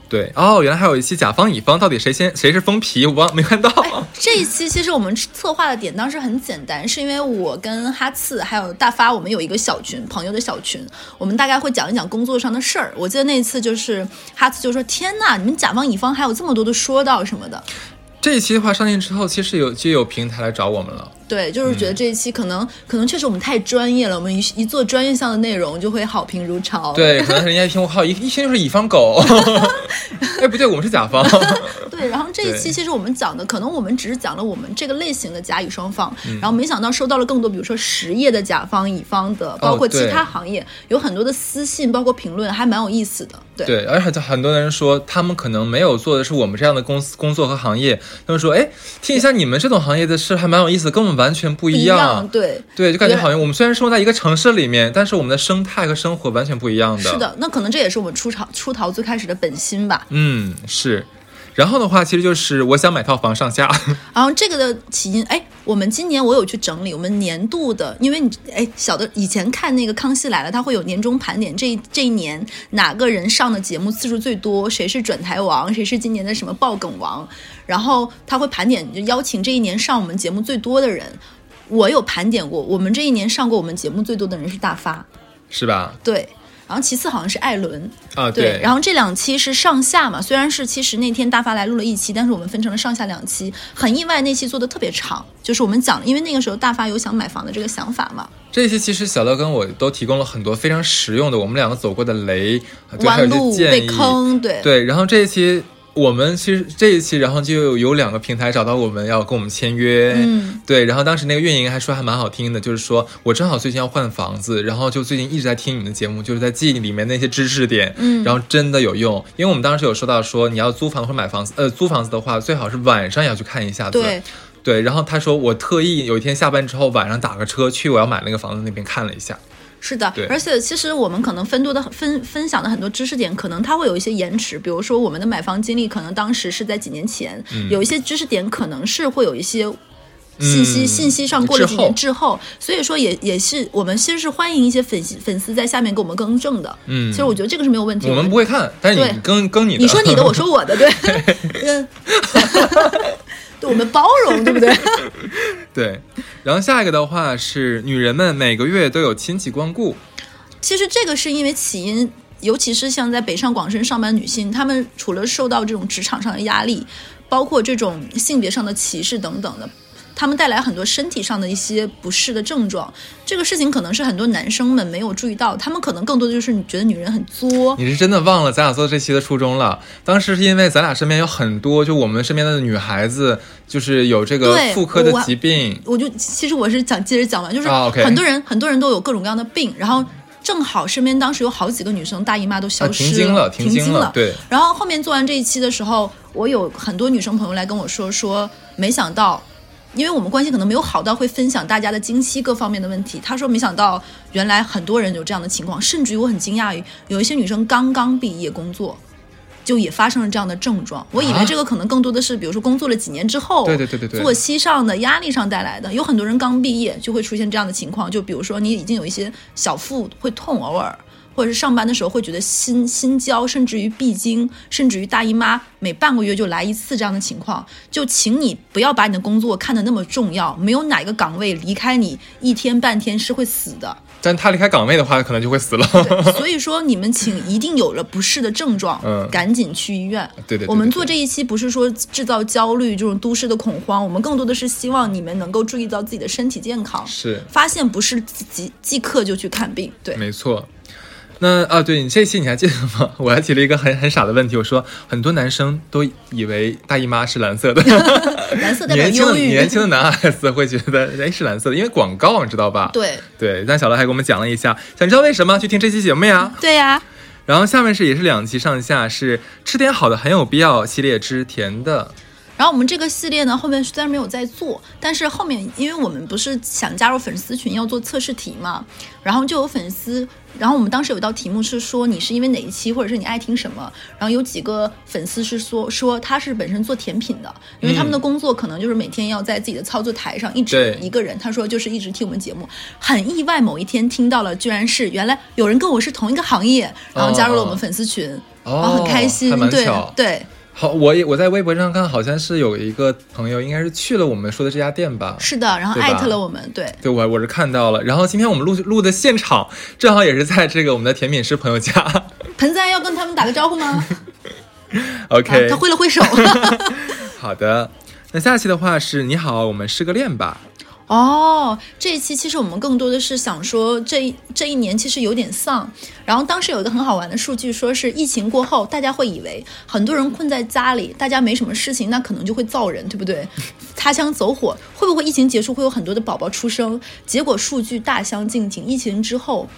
对哦，原来还有一期甲方乙方，到底谁先谁是封皮？我忘没看到。这一期其实我们策划的点当时很简单，是因为我跟哈次还有大发，我们有一个小群朋友的小群，我们大概会讲一讲工作上的事儿。我记得那一次就是哈次就说：“天呐，你们甲方乙方还有这么多的说道什么的。”这一期的话上线之后，其实有就有平台来找我们了。对，就是觉得这一期可能、可能确实我们太专业了，我们一一做专业项的内容就会好评如潮。对，可能人家一听我靠，一一听就是乙方狗。哎，不对，我们是甲方。对，然后这一期其实我们讲的，可能我们只是讲了我们这个类型的甲乙双方，然后没想到收到了更多，比如说实业的甲方乙方的，包括其他行业，有很多的私信，包括评论，还蛮有意思的。对，对，而且很多人说他们可能没有做的是我们这样的公司工作和行业，他们说，哎，听一下你们这种行业的事还蛮有意思，跟我们完全不一样。对，对，就感觉好像我们虽然生活在一个城市里面，但是我们的生态和生活完全不一样的。是的，那可能这也是我们出逃出逃最开始的本心吧。嗯，是。然后的话，其实就是我想买套房上下。然后这个的起因，哎，我们今年我有去整理我们年度的，因为你哎，小的以前看那个《康熙来了》，它会有年终盘点，这这一年哪个人上的节目次数最多，谁是转台王，谁是今年的什么爆梗王，然后他会盘点，就邀请这一年上我们节目最多的人。我有盘点过，我们这一年上过我们节目最多的人是大发，是吧？对。然后其次好像是艾伦啊，对，然后这两期是上下嘛，虽然是其实那天大发来录了一期，但是我们分成了上下两期，很意外那期做的特别长，就是我们讲，因为那个时候大发有想买房的这个想法嘛。这一期其实小乐跟我都提供了很多非常实用的，我们两个走过的雷、弯路、被坑，对对，然后这一期。我们其实这一期，然后就有两个平台找到我们要跟我们签约，嗯，对，然后当时那个运营还说还蛮好听的，就是说我正好最近要换房子，然后就最近一直在听你们的节目，就是在记里面那些知识点，嗯，然后真的有用，因为我们当时有说到说你要租房或者买房子，呃，租房子的话最好是晚上要去看一下子，对，对，然后他说我特意有一天下班之后晚上打个车去我要买那个房子那边看了一下。是的，而且其实我们可能分多的分分享的很多知识点，可能它会有一些延迟。比如说我们的买房经历，可能当时是在几年前，有一些知识点可能是会有一些信息信息上过了几年滞后，所以说也也是我们其实是欢迎一些粉丝粉丝在下面给我们更正的。嗯，其实我觉得这个是没有问题。我们不会看，但是你更更你的，你说你的，我说我的，对，嗯。对我们包容，对不对？对。然后下一个的话是，女人们每个月都有亲戚光顾。其实这个是因为起因，尤其是像在北上广深上班女性，她们除了受到这种职场上的压力，包括这种性别上的歧视等等的。他们带来很多身体上的一些不适的症状，这个事情可能是很多男生们没有注意到，他们可能更多的就是你觉得女人很作。你是真的忘了咱俩做这期的初衷了？当时是因为咱俩身边有很多，就我们身边的女孩子，就是有这个妇科的疾病。我就其实我是想接着讲完，就是很多人很多人都有各种各样的病，然后正好身边当时有好几个女生大姨妈都消失了，停经了，对。然后后面做完这一期的时候，我有很多女生朋友来跟我说说，没想到。因为我们关系可能没有好到会分享大家的经期各方面的问题，他说没想到原来很多人有这样的情况，甚至于我很惊讶于有一些女生刚刚毕业工作，就也发生了这样的症状。我以为这个可能更多的是比如说工作了几年之后，对对对对对，作息上的压力上带来的。有很多人刚毕业就会出现这样的情况，就比如说你已经有一些小腹会痛，偶尔。或者是上班的时候会觉得心心焦，甚至于闭经，甚至于大姨妈每半个月就来一次这样的情况，就请你不要把你的工作看得那么重要。没有哪个岗位离开你一天半天是会死的。但他离开岗位的话，可能就会死了。所以说，你们请一定有了不适的症状，嗯，赶紧去医院。对对。我们做这一期不是说制造焦虑这种都市的恐慌，我们更多的是希望你们能够注意到自己的身体健康。是。发现不是即即刻就去看病。对，没错。那啊，对你这期你还记得吗？我还提了一个很很傻的问题，我说很多男生都以为大姨妈是蓝色的，蓝色代表忧郁。年轻的男孩子会觉得哎是蓝色的，因为广告你知道吧？对对。但小乐还给我们讲了一下，想知道为什么去听这期节目呀？对呀。然后下面是也是两期上下是吃点好的很有必要系列之甜的。然后我们这个系列呢，后面虽然没有在做，但是后面因为我们不是想加入粉丝群要做测试题嘛，然后就有粉丝，然后我们当时有一道题目是说你是因为哪一期，或者是你爱听什么，然后有几个粉丝是说说他是本身做甜品的，因为他们的工作可能就是每天要在自己的操作台上一直一个人，他说就是一直听我们节目，很意外某一天听到了，居然是原来有人跟我是同一个行业，然后加入了我们粉丝群，然后很开心，哦对对。好，我也我在微博上看，好像是有一个朋友，应该是去了我们说的这家店吧。是的，然后艾特了我们，对，对，我我是看到了。然后今天我们录录的现场，正好也是在这个我们的甜品师朋友家。盆栽要跟他们打个招呼吗？OK，、啊、他挥了挥手。好的。那下期的话是你好，我们失个恋吧。哦，这一期其实我们更多的是想说这一这一年其实有点丧。然后当时有一个很好玩的数据，说是疫情过后，大家会以为很多人困在家里，大家没什么事情，那可能就会造人，对不对？擦枪走火，会不会疫情结束会有很多的宝宝出生？结果数据大相径庭，疫情之后。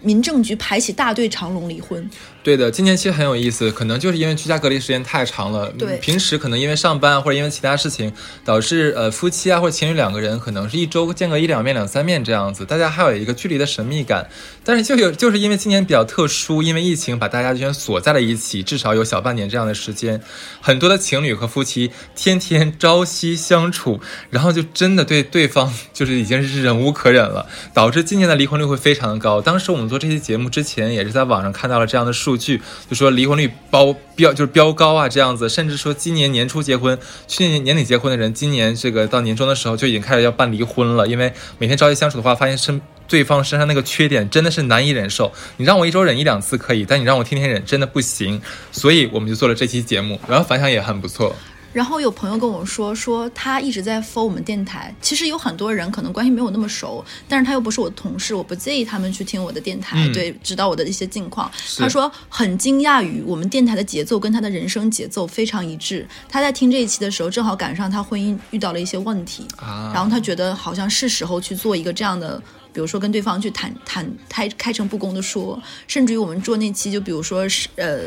民政局排起大队长龙离婚，对的，今年其实很有意思，可能就是因为居家隔离时间太长了，平时可能因为上班或者因为其他事情，导致呃夫妻啊或者情侣两个人可能是一周见个一两面、两三面这样子，大家还有一个距离的神秘感。但是就有就是因为今年比较特殊，因为疫情把大家全锁在了一起，至少有小半年这样的时间，很多的情侣和夫妻天天朝夕相处，然后就真的对对方就是已经是忍无可忍了，导致今年的离婚率会非常的高。当时我们做这期节目之前，也是在网上看到了这样的数去，就说离婚率包标就是飙高啊这样子，甚至说今年年初结婚，去年年底结婚的人，今年这个到年终的时候就已经开始要办离婚了，因为每天朝夕相处的话，发现身对方身上那个缺点真的是难以忍受。你让我一周忍一两次可以，但你让我天天忍真的不行。所以我们就做了这期节目，然后反响也很不错。然后有朋友跟我说，说他一直在 follow 我们电台。其实有很多人可能关系没有那么熟，但是他又不是我的同事，我不介意他们去听我的电台，嗯对，知道我的一些近况。他说很惊讶于我们电台的节奏跟他的人生节奏非常一致。他在听这一期的时候，正好赶上他婚姻遇到了一些问题，啊然后他觉得好像是时候去做一个这样的。比如说跟对方去坦坦开开诚布公的说，甚至于我们做那期，就比如说是呃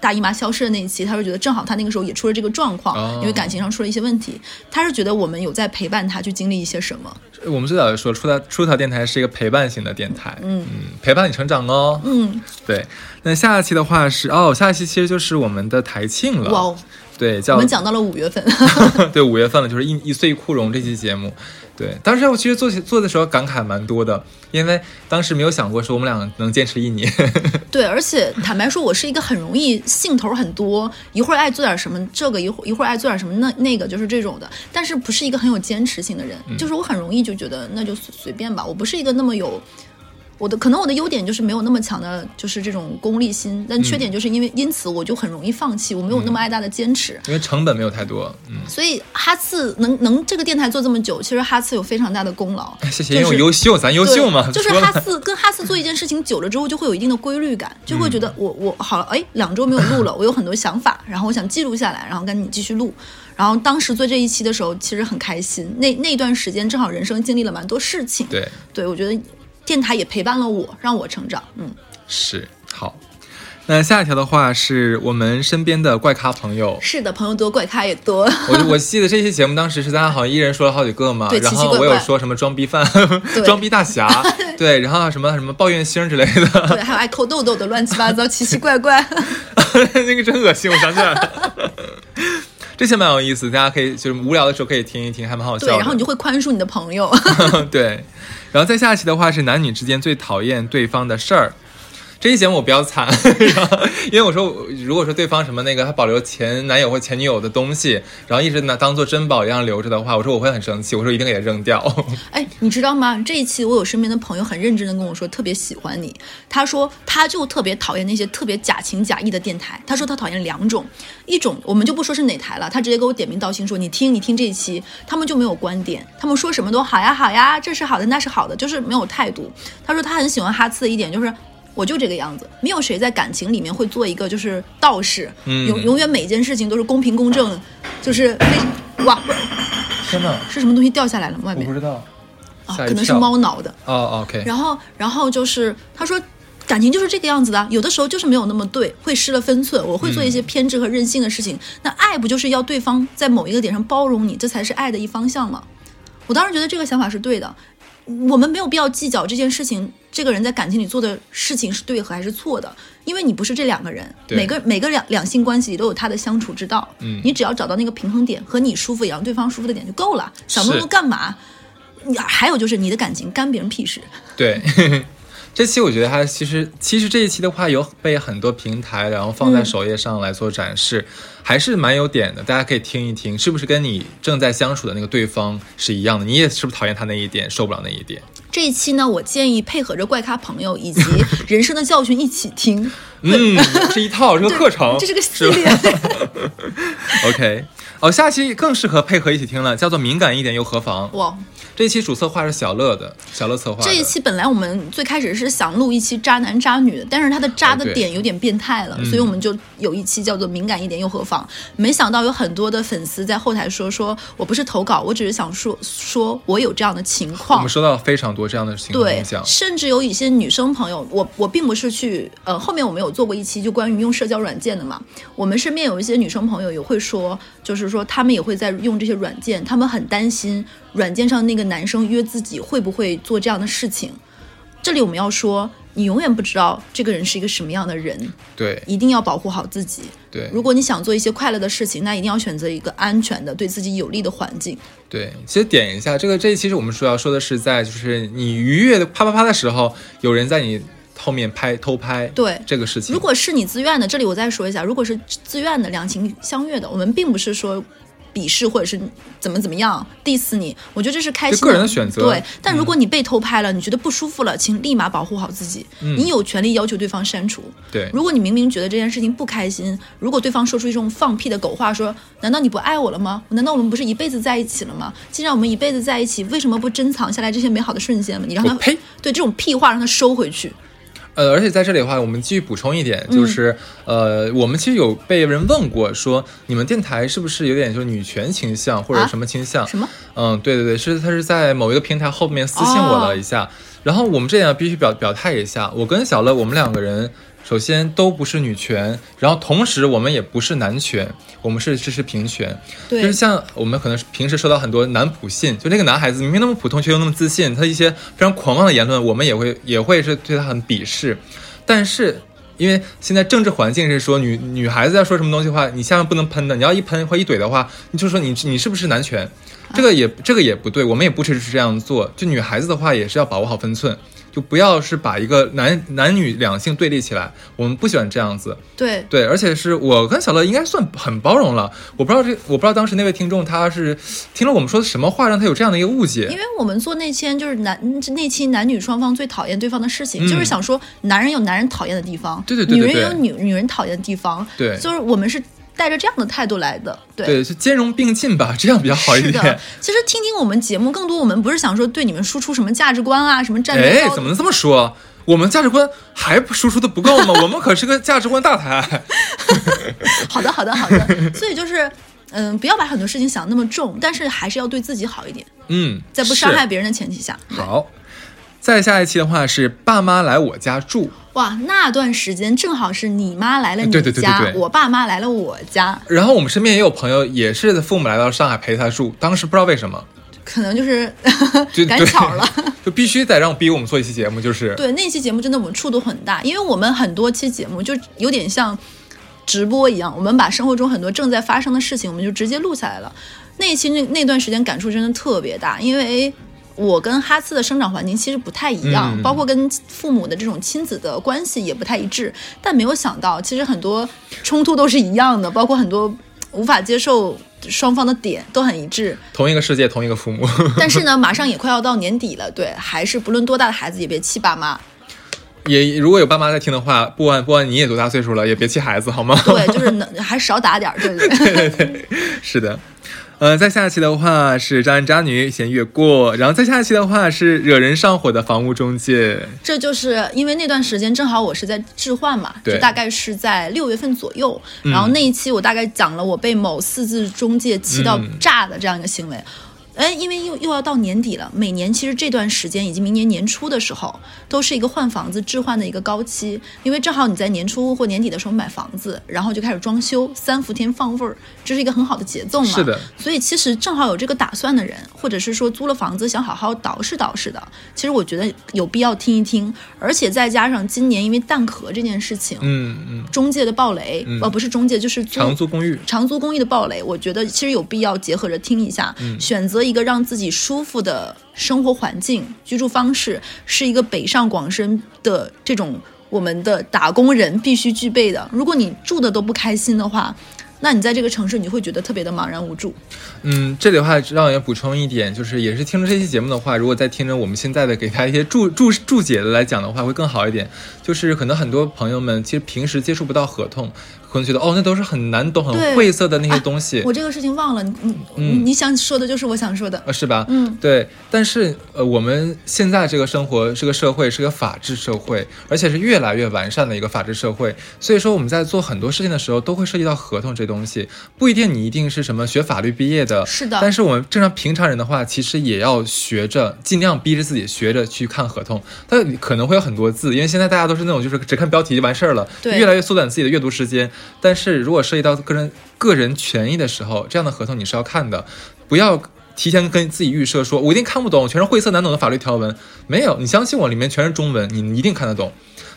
大姨妈消失的那一期，他是觉得正好他那个时候也出了这个状况，哦因为感情上出了一些问题，他是觉得我们有在陪伴他去经历一些什么。我们最早就说出条出条电台是一个陪伴型的电台，嗯陪伴你成长哦。嗯，对。那下一期的话是哦，下一期其实就是我们的台庆了。哇哦，对，叫我们讲到了五月份，对五月份了，就是一一岁枯荣这期节目。对，当时我其实做做的时候感慨蛮多的，因为当时没有想过说我们俩能坚持一年。对，而且坦白说，我是一个很容易兴头很多，一会儿爱做点什么这个，一会儿一会儿爱做点什么那那个，就是这种的。但是不是一个很有坚持性的人，就是我很容易就觉得那就随随便吧，我不是一个那么有。我的可能我的优点就是没有那么强的，就是这种功利心，但缺点就是因为因此我就很容易放弃，我没有那么爱大的坚持。因为成本没有太多，嗯，所以哈次能能这个电台做这么久，其实哈次有非常大的功劳。谢谢，就是因为我优秀，咱优对秀嘛，就是哈次跟哈次做一件事情久了之后，就会有一定的规律感，就会觉得我我好了，哎，两周没有录了，我有很多想法，然后我想记录下来，然后跟你继续录。然后当时做这一期的时候，其实很开心。那那段时间正好人生经历了蛮多事情，对，对我觉得电台也陪伴了我，让我成长。嗯，是好。那下一条的话是我们身边的怪咖朋友，是的，朋友多，怪咖也多。我我记得这期节目当时是大家好像一人说了好几个嘛，对然后我有说什么装逼犯对、装逼大侠，对，然后什么什么抱怨星之类的，对，还有爱抠痘痘的，乱七八糟，奇奇怪怪。那个真恶心，我想起来了。这些蛮有意思，大家可以就是无聊的时候可以听一听，还蛮好笑对，的。然后你就会宽恕你的朋友。对，然后再下期的话是男女之间最讨厌对方的事儿。这期节我比较惨，然后因为我说，如果说对方什么那个他保留前男友或前女友的东西，然后一直拿当做珍宝一样留着的话，我说我会很生气，我说一定给他扔掉。哎，你知道吗？这一期我有身边的朋友很认真的跟我说，特别喜欢你。他说他就特别讨厌那些特别假情假意的电台。他说他讨厌两种，一种我们就不说是哪台了，他直接给我点名道姓说你听你听这一期，他们就没有观点，他们说什么都好呀好呀，这是好的那是好的，就是没有态度。他说他很喜欢哈次的一点就是。我就这个样子，没有谁在感情里面会做一个就是道士，嗯永永远每件事情都是公平公正，就是非哇，天哪，是什么东西掉下来了？外面不知道，啊，可能是猫挠的。哦，OK，然后，然后就是他说，感情就是这个样子的，有的时候就是没有那么对，会失了分寸，我会做一些偏执和任性的事情。那爱不就是要对方在某一个点上包容你，这才是爱的一方向吗？我当时觉得这个想法是对的，我们没有必要计较这件事情，这个人在感情里做的事情是对和还是错的，因为你不是这两个人，每个每个两两性关系里都有他的相处之道，嗯。你只要找到那个平衡点，和你舒服也让对方舒服的点就够了，想那么多干嘛？你还有就是你的感情干别人屁事，对，这期我觉得它其实其实这一期的话有被很多平台然后放在嗯首页上来做展示，还是蛮有点的，大家可以听一听，是不是跟你正在相处的那个对方是一样的？你也是不是讨厌他那一点，受不了那一点？这一期呢，我建议配合着怪咖朋友以及 人生的教训一起听，嗯，是一套，是个课程，这是个系吧列。OK，哦，下期更适合配合一起听了，叫做“敏感一点又何妨哇，”。这一期主策划是小乐的，小乐策划。这一期本来我们最开始是想录一期渣男渣女的，但是他的渣的点有点变态了，嗯所以我们就有一期叫做“敏感一点又何妨”。没想到有很多的粉丝在后台说，说我不是投稿，我只是想说说我有这样的情况我们。收到非常多这样的情况对，，甚至有一些女生朋友，我我并不是去，呃，后面我们有做过一期就关于用社交软件的嘛。我们身边有一些女生朋友也会说，就是说他们也会在用这些软件，他们很担心软件上那个男生约自己会不会做这样的事情。这里我们要说，你永远不知道这个人是一个什么样的人，对一定要保护好自己。对如果你想做一些快乐的事情，那一定要选择一个安全的、对自己有利的环境。对。其实点一下，这个这一期是我们主要说的是在就是你愉悦的啪啪啪的时候，有人在你后面拍偷拍，对这个事情。如果是你自愿的，这里我再说一下，如果是自愿的、两情相悦的，我们并不是说鄙视或者是怎么怎么样 diss 你，我觉得这是开心个人的选择对，但如果你被偷拍了，你觉得不舒服了，请立马保护好自己。你有权利要求对方删除。对如果你明明觉得这件事情不开心，如果对方说出一种放屁的狗话，说难道你不爱我了吗？难道我们不是一辈子在一起了吗？既然我们一辈子在一起，为什么不珍藏下来这些美好的瞬间吗？你让他我呸对这种屁话让他收回去。呃，而且在这里的话，我们继续补充一点，就是、呃，我们其实有被人问过说，你们电台是不是有点就是女权倾向或者啊什么倾向？什么？嗯，对对对，是他是在某一个平台后面私信我了一下，然后我们这样必须表表态一下，我跟小乐我们两个人。首先都不是女权，然后同时我们也不是男权，我们是支持平权。对就是像我们可能平时收到很多男普信，就那个男孩子明明那么普通却又那么自信，他一些非常狂妄的言论，我们也会也会是对他很鄙视。但是因为现在政治环境是说女女孩子要说什么东西的话，你下面不能喷的，你要一喷或一怼的话，你就说你你是不是男权？这个也这个也不对，我们也不支持这样做。就女孩子的话，也是要把握好分寸，就不要是把一个男男女两性对立起来，我们不喜欢这样子。对，对，而且是我跟小乐应该算很包容了。我不知道这，我不知道当时那位听众他是听了我们说的什么话，让他有这样的一个误解因。为我们做那期就是男那期男女双方最讨厌对方的事情，嗯就是想说男人有男人讨厌的地方，对对对对对女人也有女女人讨厌的地方，对就是我们是带着这样的态度来的，对。对，就兼容并进吧，这样比较好一是的点。，其实听听我们节目，更多我们不是想说对你们输出什么价值观啊，什么站哎在，高怎么能这么说？我们价值观还不输出的不够吗？我们可是个价值观大台。好的，好的，好的。所以就是，嗯，不要把很多事情想那么重，但是还是要对自己好一点，嗯，在不伤害别人的前提下。好。再下一期的话是爸妈来我家住，哇，那段时间正好是你妈来了你对对对对家，对我爸妈来了我家，然后我们身边也有朋友也是父母来到上海陪他住，当时不知道为什么，可能就是 就赶巧了。就必须得让逼我们做一期节目，就是对，那期节目真的我们触动很大，因为我们很多期节目就有点像直播一样，我们把生活中很多正在发生的事情，我们就直接录下来了。那一期那那段时间感触真的特别大，因为。我跟哈斯的生长环境其实不太一样，嗯包括跟父母的这种亲子的关系也不太一致。但没有想到，其实很多冲突都是一样的，包括很多无法接受双方的点都很一致。同一个世界，同一个父母。但是呢，马上也快要到年底了，对，还是不论多大的孩子也别气爸妈。也如果有爸妈在听的话，不管不管你也多大岁数了，也别气孩子好吗？对，就是能还少打点儿，对对 对。是的，呃，在下一期的话是渣男渣女，先越过。然后再下一期的话是惹人上火的房屋中介。这就是因为那段时间正好我是在置换嘛，就大概是在六月份左右。然后那一期我大概讲了我被某四字中介气到炸的这样一个行为。哎，因为又又要到年底了，每年其实这段时间以及明年年初的时候，都是一个换房子置换的一个高期，因为正好你在年初或年底的时候买房子，然后就开始装修，三伏天放味儿，这是一个很好的节奏嘛。是的。所以其实正好有这个打算的人，或者是说租了房子想好好捯饬捯饬的，其实我觉得有必要听一听，而且再加上今年因为蛋壳这件事情，嗯嗯，中介的暴雷，呃，不是中介就是租长租公寓，长租公寓的暴雷，我觉得其实有必要结合着听一下，选择一个让自己舒服的生活环境、居住方式，是一个北上广深的这种我们的打工人必须具备的。如果你住的都不开心的话，那你在这个城市你会觉得特别的茫然无助。嗯，这里的话让我也补充一点，就是也是听着这期节目的话，如果再听着我们现在的给他一些注注注解的来讲的话，会更好一点。就是可能很多朋友们其实平时接触不到合同。可能觉得哦，那都是很难懂、很晦涩的那些东西。我这个事情忘了，你你你想说的就是我想说的，是吧？嗯，对。但是呃，我们现在这个生活是个社会，是个法治社会，而且是越来越完善的一个法治社会。所以说我们在做很多事情的时候，都会涉及到合同这东西。不一定你一定是什么学法律毕业的，是的。但是我们正常平常人的话，其实也要学着，尽量逼着自己学着去看合同。但可能会有很多字，因为现在大家都是那种就是只看标题就完事儿了，对，越来越缩短自己的阅读时间。但是如果涉及到个人个人权益的时候，这样的合同你是要看的，不要提前跟自己预设说，我一定看不懂，全是晦涩难懂的法律条文。没有，你相信我，里面全是中文，你一定看得懂。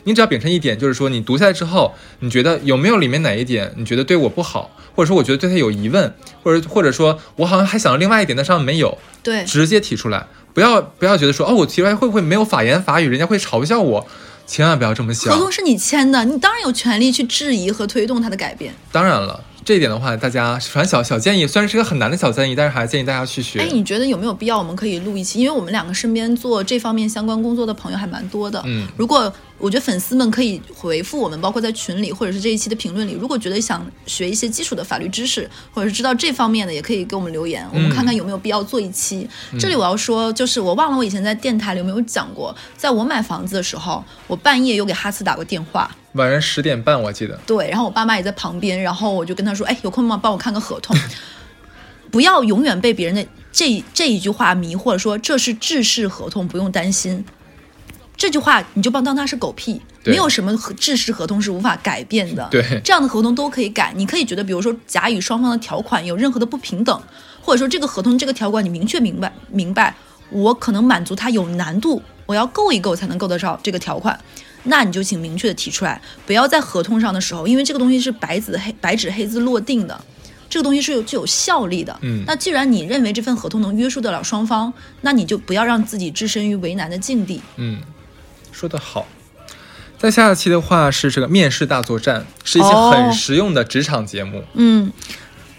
你只要秉承一点，就是说你读下来之后，你觉得有没有里面哪一点你觉得对我不好，或者说我觉得对他有疑问，或者或者说我好像还想了另外一点，但上面没有，对，直接提出来，不要不要觉得说哦，我提出来会不会没有法言法语，人家会嘲笑我。千万不要这么想。合同是你签的，你当然有权利去质疑和推动它的改变。当然了。这一点的话，大家反正小小建议，虽然是个很难的小建议，但是还是建议大家去学。哎，你觉得有没有必要？我们可以录一期，因为我们两个身边做这方面相关工作的朋友还蛮多的。嗯，如果我觉得粉丝们可以回复我们，包括在群里或者是这一期的评论里，如果觉得想学一些基础的法律知识，或者是知道这方面的，也可以给我们留言，我们看看有没有必要做一期。这里我要说，就是我忘了我以前在电台里有没有讲过，在我买房子的时候，我半夜有给哈斯打过电话。晚上十点半，我记得。对，然后我爸妈也在旁边，然后我就跟他说：“哎，有空吗？帮我看个合同。”不要永远被别人的这这一句话迷惑，说这是制式合同，不用担心。这句话你就帮当它是狗屁，没有什么制式合同是无法改变的。对，这样的合同都可以改。你可以觉得，比如说甲乙双方的条款有任何的不平等，或者说这个合同这个条款你明确明白明白，我可能满足它有难度，我要够一够才能够得着这个条款。那你就请明确的提出来，不要在合同上的时候，因为这个东西是白纸黑白纸黑字落定的，这个东西是有具有效力的。嗯，那既然你认为这份合同能约束得了双方，那你就不要让自己置身于为难的境地。嗯，说的好。在下一期的话是这个面试大作战，是一期很实用的职场节目。嗯。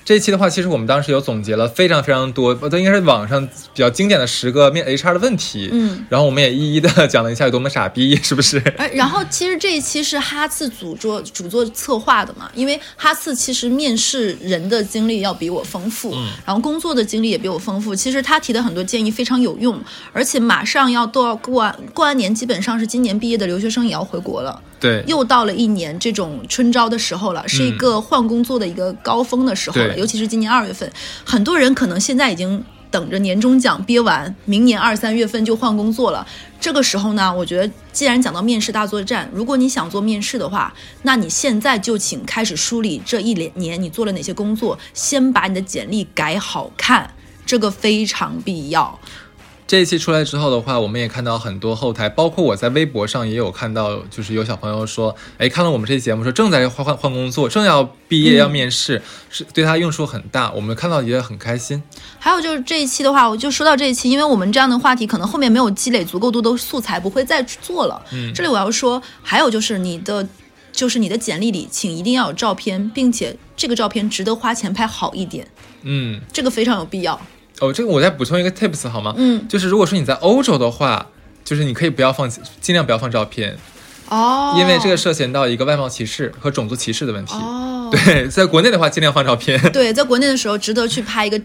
这一期的话，其实我们当时有总结了非常非常多，都应该是网上比较经典的十个面 HR 的问题。嗯，然后我们也一一的讲了一下有多么傻逼，是不是？哎，然后其实这一期是哈次主做主做策划的嘛，因为哈次其实面试人的经历要比我丰富，嗯，然后工作的经历也比我丰富。其实他提的很多建议非常有用，而且马上要都要过完过完年，基本上是今年毕业的留学生也要回国了。对，又到了一年这种春招的时候了，是一个换工作的一个高峰的时候了。尤其是今年二月份，很多人可能现在已经等着年终奖憋完，明年二三月份就换工作了。这个时候呢，我觉得既然讲到面试大作战，如果你想做面试的话，那你现在就请开始梳理这一年你做了哪些工作，先把你的简历改好看，这个非常必要。这一期出来之后的话，我们也看到很多后台，包括我在微博上也有看到，就是有小朋友说，哎，看了我们这期节目，说正在换换换工作，正要毕业要面试，是对他用处很大。我们看到也很开心。还有就是这一期的话，我就说到这一期，因为我们这样的话题可能后面没有积累足够多的素材，不会再做了。嗯，这里我要说，还有就是你的，就是你的简历里，请一定要有照片，并且这个照片值得花钱拍好一点。嗯，这个非常有必要。哦，这个我再补充一个 tips 好吗？嗯，就是如果说你在欧洲的话，就是你可以不要放，尽量不要放照片，哦，因为这个涉嫌到一个外貌歧视和种族歧视的问题。哦，对，在国内的话尽量放照片。对，在国内的时候值得去拍一个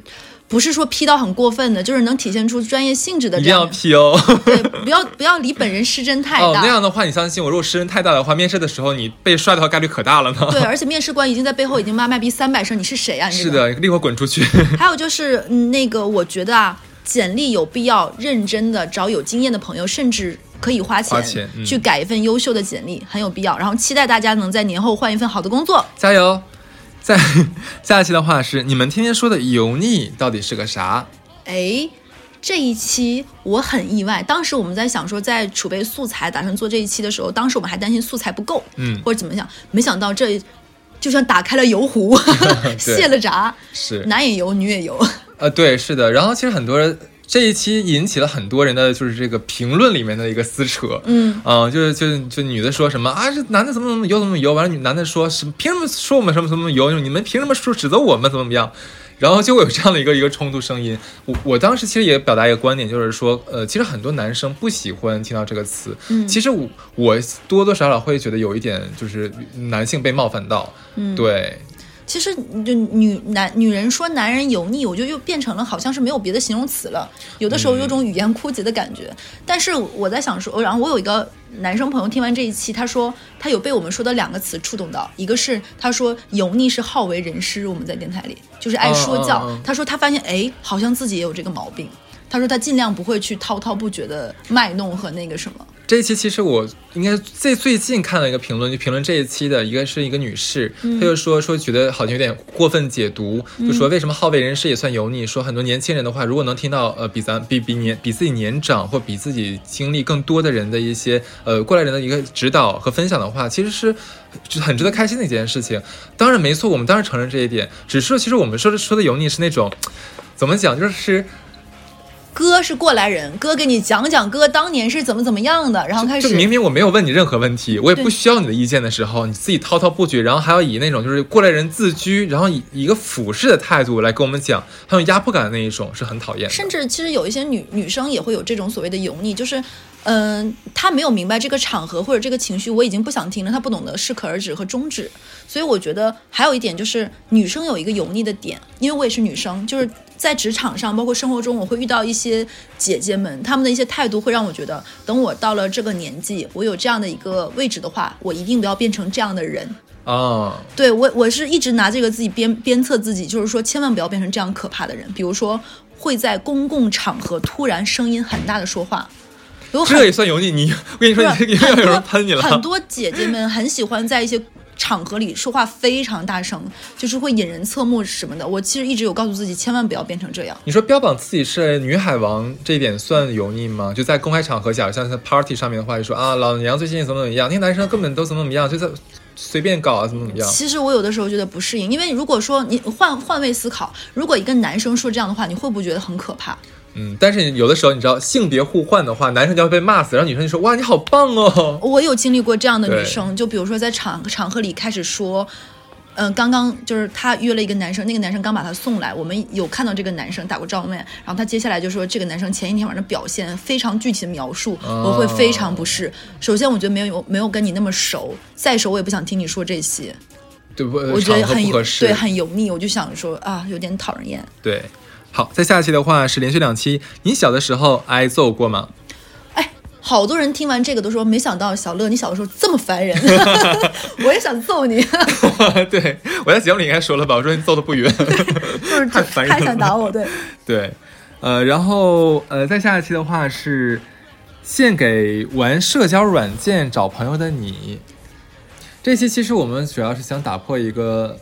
不是说 P 到很过分的，就是能体现出专业性质的一定要这样的。P 哦。对，不要不要离本人失真太大哦，大。那样的话，你相信我，如果失真太大的话，面试的时候你被刷的话概率可大了呢。对，而且面试官已经在背后已经骂麦逼三百声，你是谁啊？你。是的，立刻滚出去。还有就是，嗯，那个我觉得啊，简历有必要认真的找有经验的朋友，甚至可以花钱花钱嗯去改一份优秀的简历，很有必要。然后期待大家能在年后换一份好的工作。加油！在 下一期的话是你们天天说的油腻到底是个啥？哎，这一期我很意外。当时我们在想说，在储备素材，打算做这一期的时候，当时我们还担心素材不够，嗯或者怎么想，没想到这就像打开了油壶，卸了闸，是男也油，女也油。呃，对，是的。然后其实很多人这一期引起了很多人的就是这个评论里面的一个撕扯。嗯，嗯，就是就就女的说什么啊，这男的怎么怎么油怎么油，完了女男的说什么凭什么说我们什么什么油，你们凭什么说指责我们怎么怎么样？然后就会有这样的一个一个冲突声音。我我当时其实也表达一个观点，就是说，呃，其实很多男生不喜欢听到这个词。嗯其实我我多多少少会觉得有一点就是男性被冒犯到。嗯对，其实就女男女人说男人油腻，我就又变成了好像是没有别的形容词了，有的时候有种语言枯竭的感觉。但是我在想说，然后我有一个男生朋友听完这一期，他说他有被我们说的两个词触动到，一个是他说油腻是好为人师，我们在电台里就是爱说教。嗯嗯嗯他说他发现哎，好像自己也有这个毛病。他说他尽量不会去滔滔不绝的卖弄和那个什么。这一期其实我应该最最近看了一个评论，就评论这一期的一个是一个女士，她就说说觉得好像有点过分解读，就说为什么好为人师也算油腻？说很多年轻人的话，如果能听到呃比咱比比年比自己年长或比自己经历更多的人的一些呃过来人的一个指导和分享的话，其实是就很值得开心的一件事情。当然没错，我们当然承认这一点，只是说其实我们说的说的油腻是那种怎么讲，就是。哥是过来人，哥给你讲讲哥当年是怎么怎么样的，然后开始就明明我没有问你任何问题，我也不需要你的意见的时候，你自己滔滔不绝，然后还要以那种就是过来人自居，然后以以一个俯视的态度来跟我们讲，很有压迫感的那一种，是很讨厌的。甚至其实有一些女女生也会有这种所谓的油腻，就是，嗯、她没有明白这个场合或者这个情绪，我已经不想听了，她不懂得适可而止和终止。所以我觉得还有一点就是，女生有一个油腻的点，因为我也是女生，就是在职场上，包括生活中，我会遇到一些姐姐们，她们的一些态度会让我觉得，等我到了这个年纪，我有这样的一个位置的话，我一定不要变成这样的人。啊，对我，我是一直拿这个自己鞭鞭策自己，就是说千万不要变成这样可怕的人。比如说，会在公共场合突然声音很大的说话，这也算油腻。你我跟你说，你又要有人喷你了。很多姐姐们很喜欢在一些场合里说话非常大声，就是会引人侧目什么的。我其实一直有告诉自己，千万不要变成这样。你说标榜自己是女海王这一点算油腻吗？就在公开场合下，像在 party 上面的话，就说啊，老娘最近怎么怎么样，那些男生根本都怎么怎么样，就在随便搞啊，怎么怎么样。其实我有的时候觉得不适应，因为如果说你换换位思考，如果一个男生说这样的话，你会不会觉得很可怕？嗯，但是有的时候你知道性别互换的话，男生就要被骂死，然后女生就说哇你好棒哦。我有经历过这样的女生，就比如说在场场合里开始说，嗯、刚刚就是她约了一个男生，那个男生刚把她送来，我们有看到这个男生打过照面，然后她接下来就说这个男生前一天晚上表现非常具体的描述，哦我会非常不适。首先，我觉得没有没有跟你那么熟，再熟我也不想听你说这些，对不？我觉得很对很油腻，我就想说啊，有点讨人厌。对。好，在下期的话是连续两期。你小的时候挨揍过吗？哎，好多人听完这个都说，没想到小乐你小的时候这么烦人，我也想揍你，对我在节目里应该说了吧？我说你揍的不冤。就是太烦人了太想打我，对。对，呃，然后呃，在下一期的话是献给玩社交软件找朋友的你。这期其实我们主要是想打破一个，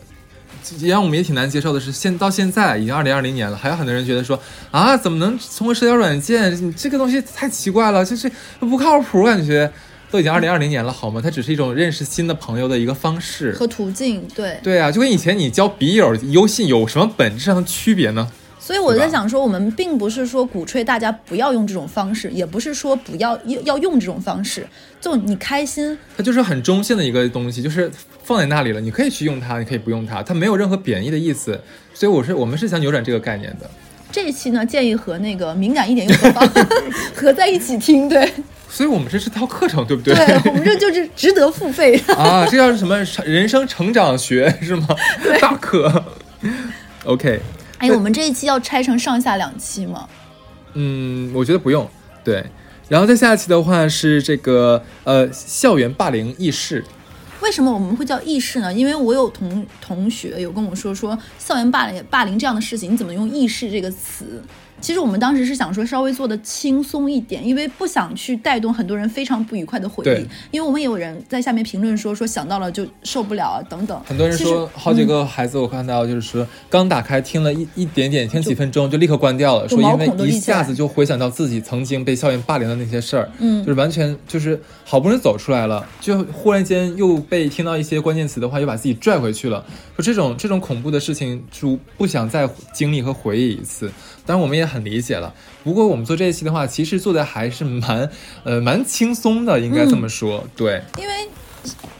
也让我们也挺难接受的是，现到现在已经二零二零年了，还有很多人觉得说啊，怎么能通过社交软件？你这个东西太奇怪了，就是不靠谱，感觉都已经二零二零年了，好吗？它只是一种认识新的朋友的一个方式。和途径，对，对啊，就跟以前你交笔友、优信有什么本质上的区别呢？所以我在想说，我们并不是说鼓吹大家不要用这种方式，也不是说不要要要用这种方式，就你开心，它就是很中性的一个东西，就是放在那里了，你可以去用它，你可以不用它，它没有任何贬义的意思。所以我是我们是想扭转这个概念的。这一期呢，建议和那个敏感一点用的方 合在一起听，对所以我们这是套课程，对不对？对，我们这就是值得付费。啊，这叫什么人生成长学是吗？大课。OK，哎，我们这一期要拆成上下两期吗？嗯，我觉得不用。对，然后在下一期的话是这个呃校园霸凌轶事。为什么我们会叫轶事呢？因为我有同同学有跟我说说校园霸凌霸凌这样的事情，你怎么用轶事这个词？其实我们当时是想说稍微做的轻松一点，因为不想去带动很多人非常不愉快的回忆。因为我们也有人在下面评论说说想到了就受不了啊等等。很多人说，好几个孩子我看到就是说，刚打开听了一一点点，听几分钟就立刻关掉了，说因为一下子就回想到自己曾经被校园霸凌的那些事儿，嗯就是完全就是好不容易走出来了，就忽然间又被听到一些关键词的话，又把自己拽回去了。说这种这种恐怖的事情，就不想再经历和回忆一次。当然我们也很理解了，不过我们做这一期的话，其实做的还是蛮呃蛮轻松的，应该这么说，对。因为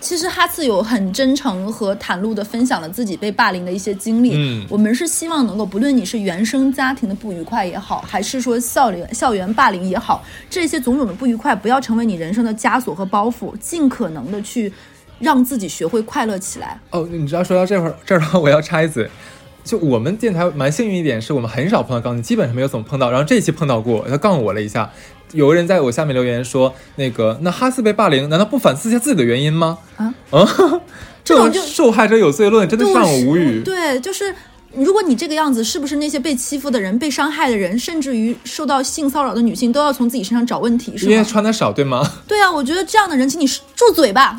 其实哈次有很真诚和袒露的分享了自己被霸凌的一些经历。嗯我们是希望能够，不论你是原生家庭的不愉快也好，还是说校园校园霸凌也好，这些种种的不愉快不要成为你人生的枷锁和包袱，尽可能的去让自己学会快乐起来。哦，你知道说到这会儿这儿的话，我要插一嘴。就我们电台蛮幸运一点，是我们很少碰到杠精，基本上没有怎么碰到。然后这一期碰到过，他杠我了一下。有个人在我下面留言说：“那个，那哈斯被霸凌，难道不反思一下自己的原因吗？”啊啊，这种就受害者有罪论真的是让我无语。对，就是如果你这个样子，是不是那些被欺负的人、被伤害的人，甚至于受到性骚扰的女性，都要从自己身上找问题，是因为？穿的少，对吗 对啊，我觉得这样的人，请你住嘴吧。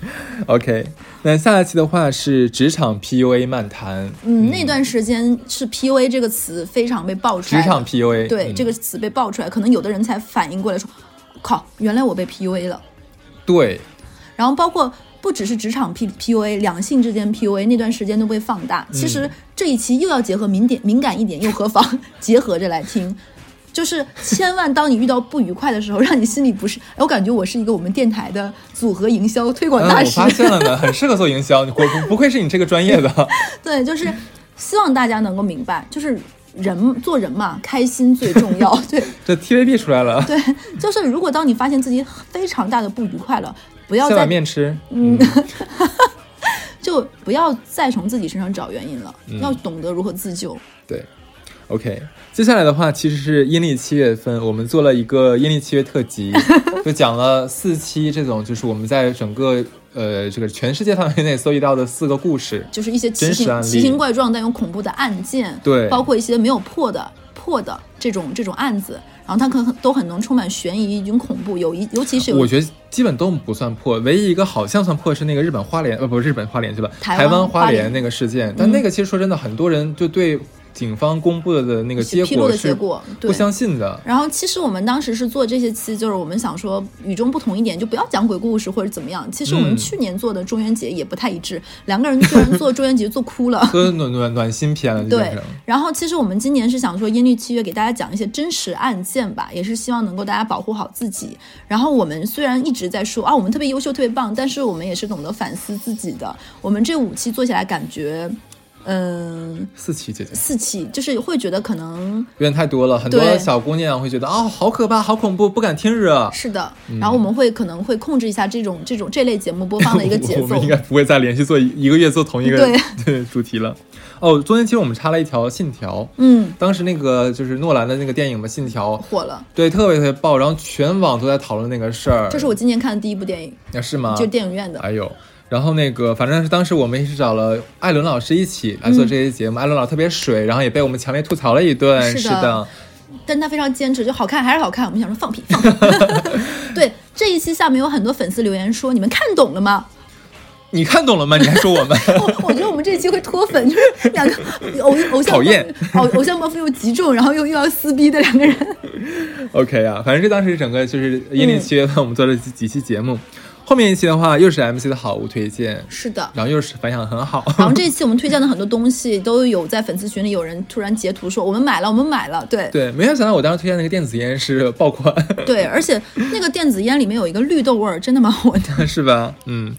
OK，那下一期的话是职场 PUA 漫谈。嗯，那段时间是 PUA 这个词非常被爆出来，职场 PUA 对、嗯这个词被爆出来，可能有的人才反应过来说，靠，原来我被 PUA 了。对，然后包括不只是职场 P PUA，两性之间 PUA 那段时间都被放大。其嗯实这一期又要结合敏点敏感一点又何妨？结合着来听。就是千万，当你遇到不愉快的时候，让你心里不是……哎，我感觉我是一个我们电台的组合营销推广嗯，大师。我 发现了呢，很适合做营销，你不不愧是你这个专业的。对，就是希望大家能够明白，就是人做人嘛，开心最重要。对这 TVB 出来了，对，就是如果当你发现自己非常大的不愉快了，不要下碗再面吃。嗯，就不要再从自己身上找原因了，嗯要懂得如何自救。对。OK，接下来的话其实是阴历七月份，我们做了一个阴历七月特辑，就讲了四期这种，就是我们在整个呃这个全世界范围内搜集到的四个故事。就是一些奇形奇形怪状但又恐怖的案件，对包括一些没有破的破的这种这种案子，然后它可能都很能充满悬疑以及恐怖，有一尤其是我觉得基本都不算破，唯一一个好像算破是那个日本花莲，呃，不是日本花莲去吧，台湾花莲那个事件。但那个其实说真的，很多人就对警方公布的那个结披露的果是结果，不。相信的。然后其实我们当时是做这些期，就是我们想说与众不同一点，就不要讲鬼故事或者怎么样。其实我们嗯去年做的中元节也不太一致，两个人居然做中元节做哭了。都 暖暖暖心片了，对。，然后其实我们今年是想说阴历七月给大家讲一些真实案件吧，也是希望能够大家保护好自己。然后我们虽然一直在说啊，我们特别优秀、特别棒，但是我们也是懂得反思自己的。我们这五期做起来，感觉，嗯，四期姐姐四期就是会觉得可能有点太多了，很多小姑娘会觉得啊、好可怕，好恐怖，不敢听着。是的。然后我们会可能会控制一下这种这种这类节目播放的 一个节我奏们应。该不会再连续做一一个月做同一个对对主题了。哦，中间其实我们插了一条信条，嗯，当时那个就是诺兰的那个电影嘛，《信条》，火了，对，特别特别爆，然后全网都在讨论那个事儿。这是我今年看的第一部电影，啊是吗？就电影院的。哎呦，然后那个反正是当时我们也是找了艾伦老师一起来做这些节目，艾伦老师特别水，然后也被我们强烈吐槽了一顿。是的的，但他非常坚持，就好看还是好看。我们想说放屁放屁。对这一期下面有很多粉丝留言说：“你们看懂了吗你看懂了吗？你还说我们？？” 我我觉得我们这一期会脱粉，就是两个 偶偶像讨厌偶偶像包袱又极重，然后又又要撕逼的两个人。OK 啊，反正这当时整个就是阴历七月份我们做了几几期节目，后面一期的话又是 MC 的好物推荐，是的。然后又是反响很好。然后这一期我们推荐的很多东西都有在粉丝群里有人突然截图说我们买了，我们买了，对对，没有想到我当时推荐那个电子烟是爆款，对，而且那个电子烟里面有一个绿豆味儿，真的蛮好闻的。是吧？嗯。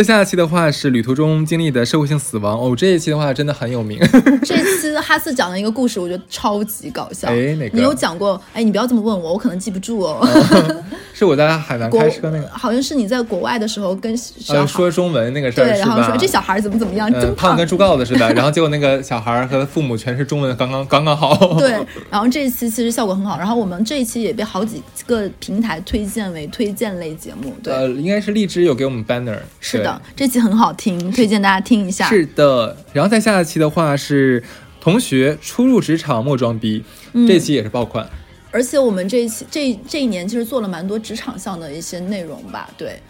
在下一期的话是旅途中经历的社会性死亡哦，这一期的话真的很有名。这期哈斯讲的一个故事，我觉得超级搞笑。哎哪个你有讲过？哎，你不要这么问我，我可能记不住哦。是我在海南开车那个，好像是你在国外的时候跟说中文那个事儿对，然后说这小孩儿怎么怎么样，真嗯，胖跟猪羔子似的，然后结果那个小孩儿和父母全是中文，刚刚刚刚好。对，然后这一期其实效果很好，然后我们这一期也被好几个平台推荐为推荐类节目。对，呃，应该是荔枝有给我们 banner。是的，这期很好听，推荐大家听一下。是的。然后再下一期的话是同学初入职场莫装逼，嗯这期也是爆款。而且我们这一期这这一年其实做了蛮多职场上的一些内容吧。对，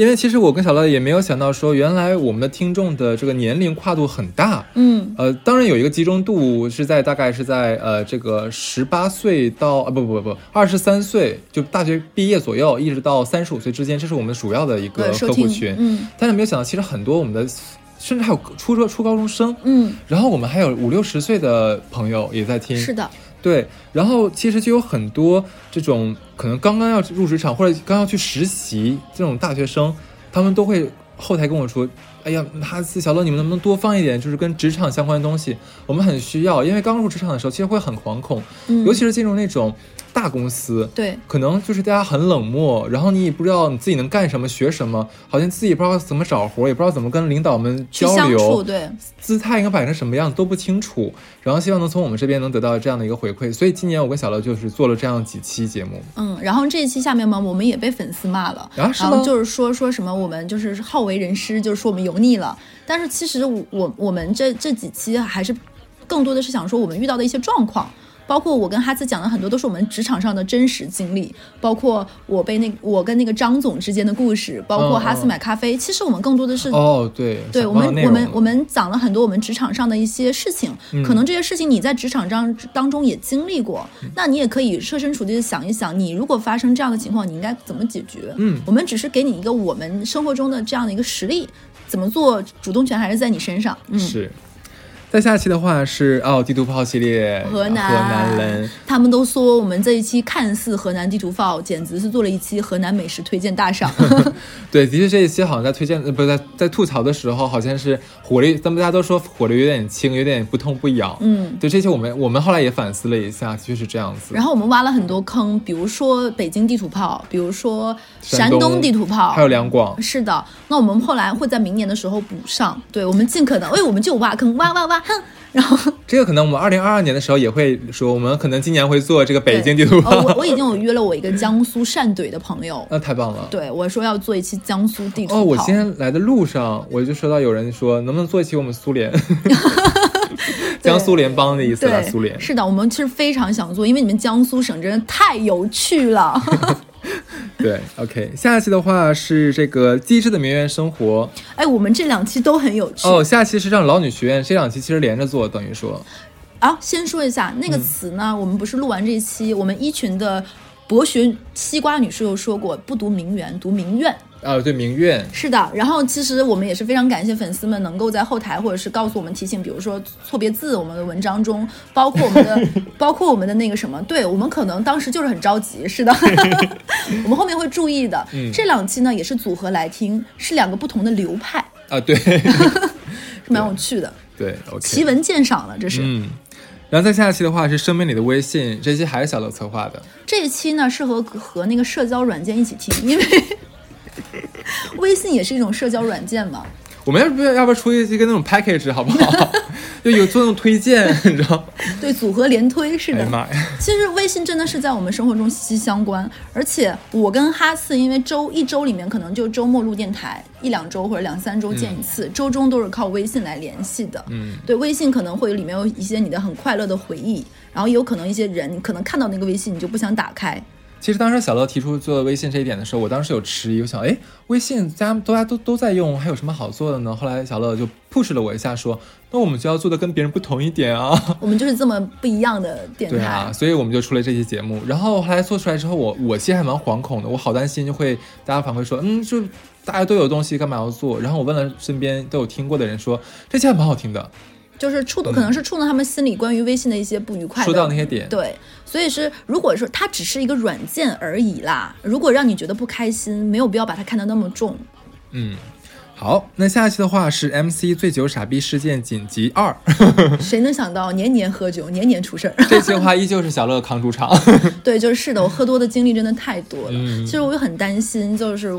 因为其实我跟小乐也没有想到说，原来我们的听众的这个年龄跨度很大。嗯，呃，当然有一个集中度是在大概是在呃这个十八岁到啊不不不二十三岁，就大学毕业左右，一直到三十五岁之间，这是我们主要的一个客户群。嗯但是没有想到，其实很多我们的甚至还有初中初高中生，嗯，然后我们还有五六十岁的朋友也在听。是的，对，然后其实就有很多这种可能刚刚要入职场或者刚要去实习这种大学生，他们都会后台跟我说：“哎呀，哈斯小乐，你们能不能多放一点，就是跟职场相关的东西？我们很需要，因为刚入职场的时候，其实会很惶恐，嗯，尤其是进入那种大公司。”对，可能就是大家很冷漠，然后你也不知道你自己能干什么、学什么，好像自己不知道怎么找活，也不知道怎么跟领导们交流，对，姿态应该摆成什么样都不清楚。然后希望能从我们这边能得到这样的一个回馈，所以今年我跟小乐就是做了这样几期节目。嗯，然后这一期下面嘛，我们也被粉丝骂了，啊是吗然后就是说说什么我们就是好为人师，就是说我们油腻了。但是其实我我我们这这几期还是更多的是想说我们遇到的一些状况。包括我跟哈斯讲的很多都是我们职场上的真实经历，包括我被那我跟那个张总之间的故事，包括嗯哈斯买咖啡。其实我们更多的是哦，对，对我们，我们我们讲了很多我们职场上的一些事情，嗯可能这些事情你在职场上当中也经历过，那你也可以设身处地的想一想，你如果发生这样的情况，你应该怎么解决？嗯我们只是给你一个我们生活中的这样的一个实例，怎么做，主动权还是在你身上。嗯，是。再下期的话是哦，地图炮系列，河南。河南人，他们都说我们这一期看似河南地图炮，简直是做了一期河南美食推荐大赏。对，的确这一期好像在推荐，呃，不是在在吐槽的时候，好像是火力，咱们大家都说火力有点轻，有点不痛不痒。嗯，对，这期我们我们后来也反思了一下，的确是这样子。然后我们挖了很多坑，比如说北京地图炮，比如说山东地图炮，还有两广，是的，那我们后来会在明年的时候补上，对我们尽可能，哎，我们就挖坑，挖挖挖，哼，然后这个可能我们二零二二年的时候也会说，我们可能今年会做这个北京地图。我我已经有约了我一个江苏汕怼的朋友，那太棒了。对我说要做一期江苏地图。哦，我今天来的路上，我就收到有人说，能不能做一期我们苏联，江苏联邦的意思吧，苏联。是的，我们其实非常想做，因为你们江苏省真的太有趣了。对，OK，下一期的话是这个机智的名媛生活。哎，我们这两期都很有趣。哦，下期是让老女学院，这两期其实连着做，等于说，啊，先说一下那个词呢，我们不是录完这一期，我们一群的博学西瓜女士又说过，不读名媛，读名苑。啊，对，明月，是的，然后其实我们也是非常感谢粉丝们能够在后台或者是告诉我们提醒，比如说错别字，我们的文章中，包括我们的，包括我们的那个什么，对我们可能当时就是很着急，是的，我们后面会注意的。嗯这两期呢也是组合来听，是两个不同的流派，啊，对，是蛮有趣的，对奇闻鉴赏了，这是。嗯。然后再下一期的话是生命里的微信，这期还是小乐策划的。这一期呢是和和那个社交软件一起听，因为微信也是一种社交软件嘛。我们要不要要不要出一个那种 package 好不好？就有做那种推荐，你知道？对，组合连推是的。哎妈呀！其实微信真的是在我们生活中息息相关，而且我跟哈次因为周一周里面可能就周末录电台，一两周或者两三周见一次，周中都是靠微信来联系的。嗯，对，微信可能会里面有一些你的很快乐的回忆，然后也有可能一些人，你可能看到那个微信你就不想打开。其实当时小乐提出做微信这一点的时候，我当时有迟疑，我想，哎，微信大家大家都都在用，还有什么好做的呢？后来小乐就 push 了我一下，说，那我们就要做的跟别人不同一点啊。我们就是这么不一样的电台。对啊，所以我们就出了这期节目。然后后来做出来之后，我我其实还蛮惶恐的，我好担心就会大家反馈说，嗯，就大家都有东西，干嘛要做？然后我问了身边都有听过的人说，这期还蛮好听的，就是触动，可能是触动他们心里关于微信的一些不愉快的。说到那些点。对，所以是如果说它只是一个软件而已啦，如果让你觉得不开心，没有必要把它看得那么重。嗯，好，那下一期的话是 MC 醉酒傻逼事件紧急二，谁能想到年年喝酒，年年出事儿？这期的话依旧是小乐扛主场。对，就是是的，我喝多的经历真的太多了。嗯其实我也很担心，就是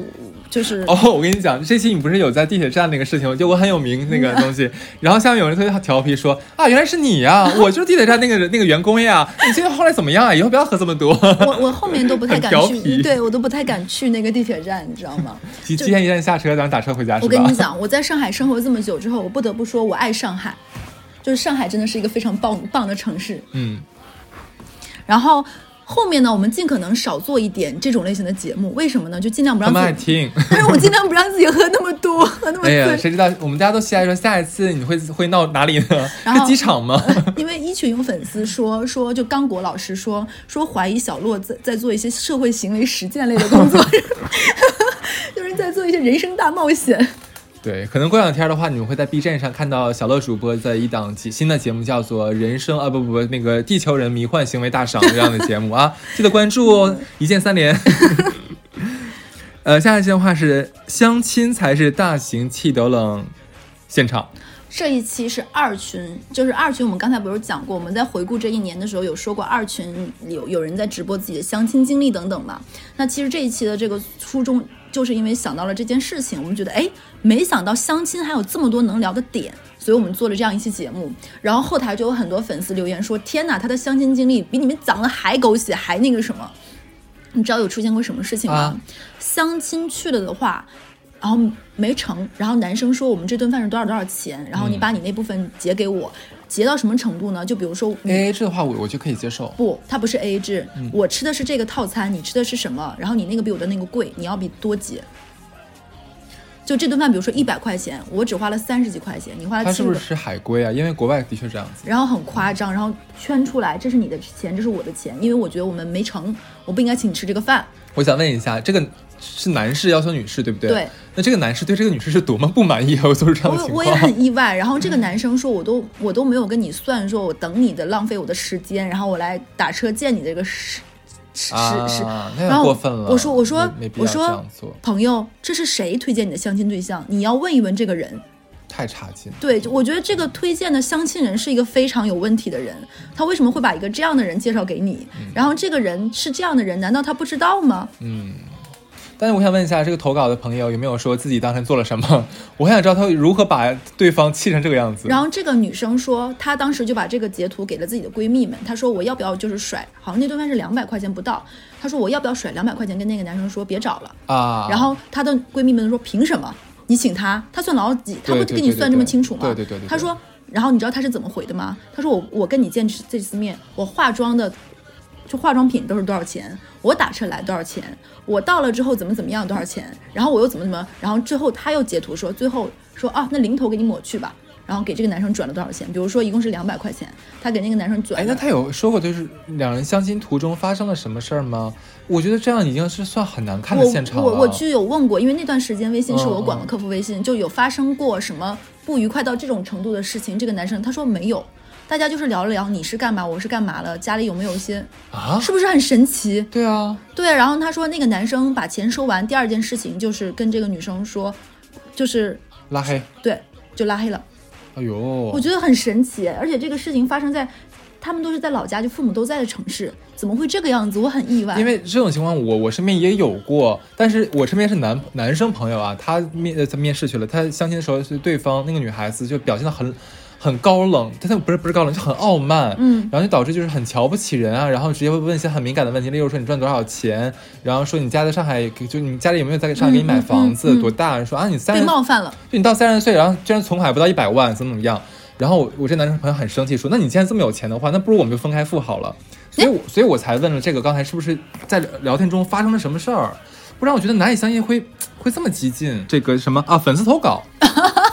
就是、哦，我跟你讲，这期你不是有在地铁站那个事情，就我很有名那个东西，然后下面有人特别调皮说啊，原来是你呀、我就是地铁站那个人那个员工呀，你现在后来怎么样啊？以后不要喝这么多。我我后面都不太敢去，对我都不太敢去那个地铁站，你知道吗？提提前一站下车，咱们打车回家是吧？我跟你讲，我在上海生活这么久之后，我不得不说，我爱上海，就是上海真的是一个非常棒棒的城市。嗯，然后后面呢，我们尽可能少做一点这种类型的节目，为什么呢？就尽量不他们爱让自己，听。但是我尽量不让自己喝那么多，喝那么哎呀，醉。谁知道我们大家都期待说下一次你会会闹哪里呢？然后是机场吗？因为一群有粉丝说说，就刚果老师说说怀疑小洛在在做一些社会行为实践类的工作，就是在做一些人生大冒险。对，可能过两天的话，你们会在 B 站上看到小乐主播的一档新的节目，叫做《人生》啊，不不不，那个地球人迷幻行为大赏这样的节目啊，记得关注哦，一键三连。呃，下一期的话是相亲才是大型气得冷现场，这一期是二群，就是二群。我们刚才不是讲过，我们在回顾这一年的时候有说过，二群有有人在直播自己的相亲经历等等嘛。那其实这一期的这个初衷，就是因为想到了这件事情，我们觉得哎，没想到相亲还有这么多能聊的点，所以我们做了这样一期节目。然后后台就有很多粉丝留言说：“天哪，他的相亲经历比你们讲的还狗血，还那个什么。”你知道有出现过什么事情吗？相亲去了的话，然后没成，然后男生说我们这顿饭是多少多少钱，然后你把你那部分结给我，结到什么程度呢？就比如说 A A 制的话，我我就可以接受。不，它不是 A A 制，我吃的是这个套餐，你吃的是什么？然后你那个比我的那个贵，你要比多结。就这顿饭，比如说一百块钱，我只花了三十几块钱，你花了他是不是吃海龟啊？因为国外的确这样子。然后很夸张，然后圈出来，这是你的钱，这是我的钱，因为我觉得我们没成，我不应该请你吃这个饭。我想问一下，这个是男士要求女士，对不对？对。那这个男士对这个女士是多么不满意啊！我就是这样的情况。我我也很意外。然后这个男生说，我都我都没有跟你算，说我等你的浪费我的时间，然后我来打车见你这个时时啊时，那有然后过分了。我说我说我说，朋友，这是谁推荐你的相亲对象？你要问一问这个人。太差劲。对，我觉得这个推荐的相亲人是一个非常有问题的人，他为什么会把一个这样的人介绍给你？然后这个人是这样的人，难道他不知道吗？嗯。但是我想问一下，这个投稿的朋友有没有说自己当时做了什么？我很想知道他如何把对方气成这个样子。然后这个女生说，她当时就把这个截图给了自己的闺蜜们，她说我要不要就是甩，好像那顿饭是两百块钱不到，她说我要不要甩两百块钱跟那个男生说别找了。啊，然后她的闺蜜们说凭什么？你请他，他算老几？他对会跟你算这么清楚吗？对对对对对她说，然后你知道他是怎么回的吗？他说我我跟你见这次面，我化妆的就化妆品都是多少钱？我打车来多少钱？我到了之后怎么怎么样多少钱？然后我又怎么怎么？然后最后他又截图说，最后说啊，那零头给你抹去吧。然后给这个男生转了多少钱？比如说一共是两百块钱，他给那个男生转哎，那他有说过就是两人相亲途中发生了什么事儿吗？我觉得这样已经是算很难看的现场了。我我我就有问过，因为那段时间微信是我嗯管的客服微信，就有发生过什么不愉快到这种程度的事情。这个男生他说没有，大家就是聊了聊你是干嘛，我是干嘛了，家里有没有一些，啊，是不是很神奇？对啊，对，然后他说那个男生把钱收完，第二件事情就是跟这个女生说，就是拉黑。对，就拉黑了。哎呦，我觉得很神奇，而且这个事情发生在他们都是在老家，就父母都在的城市，怎么会这个样子？我很意外。因为这种情况我我身边也有过，但是我身边是男男生朋友啊，他面呃他面试去了，他相亲的时候是对方那个女孩子就表现的很很高冷，但他不是不是高冷，就很傲慢，嗯然后就导致就是很瞧不起人啊，然后直接会问一些很敏感的问题，例如说你赚多少钱，然后说你家在上海，就你家里有没有在上海给你买房子，嗯嗯嗯多大，说啊你三被十冒犯了，就你到三十岁，然后居然存款不到一百万，怎么怎么样？然后我我这男生朋友很生气，说：“那你既然这么有钱的话，那不如我们就分开付好了。”所以我，所以我才问了这个，刚才是不是在聊天中发生了什么事儿？不然我觉得难以相信会会这么激进。这个什么啊，粉丝投稿。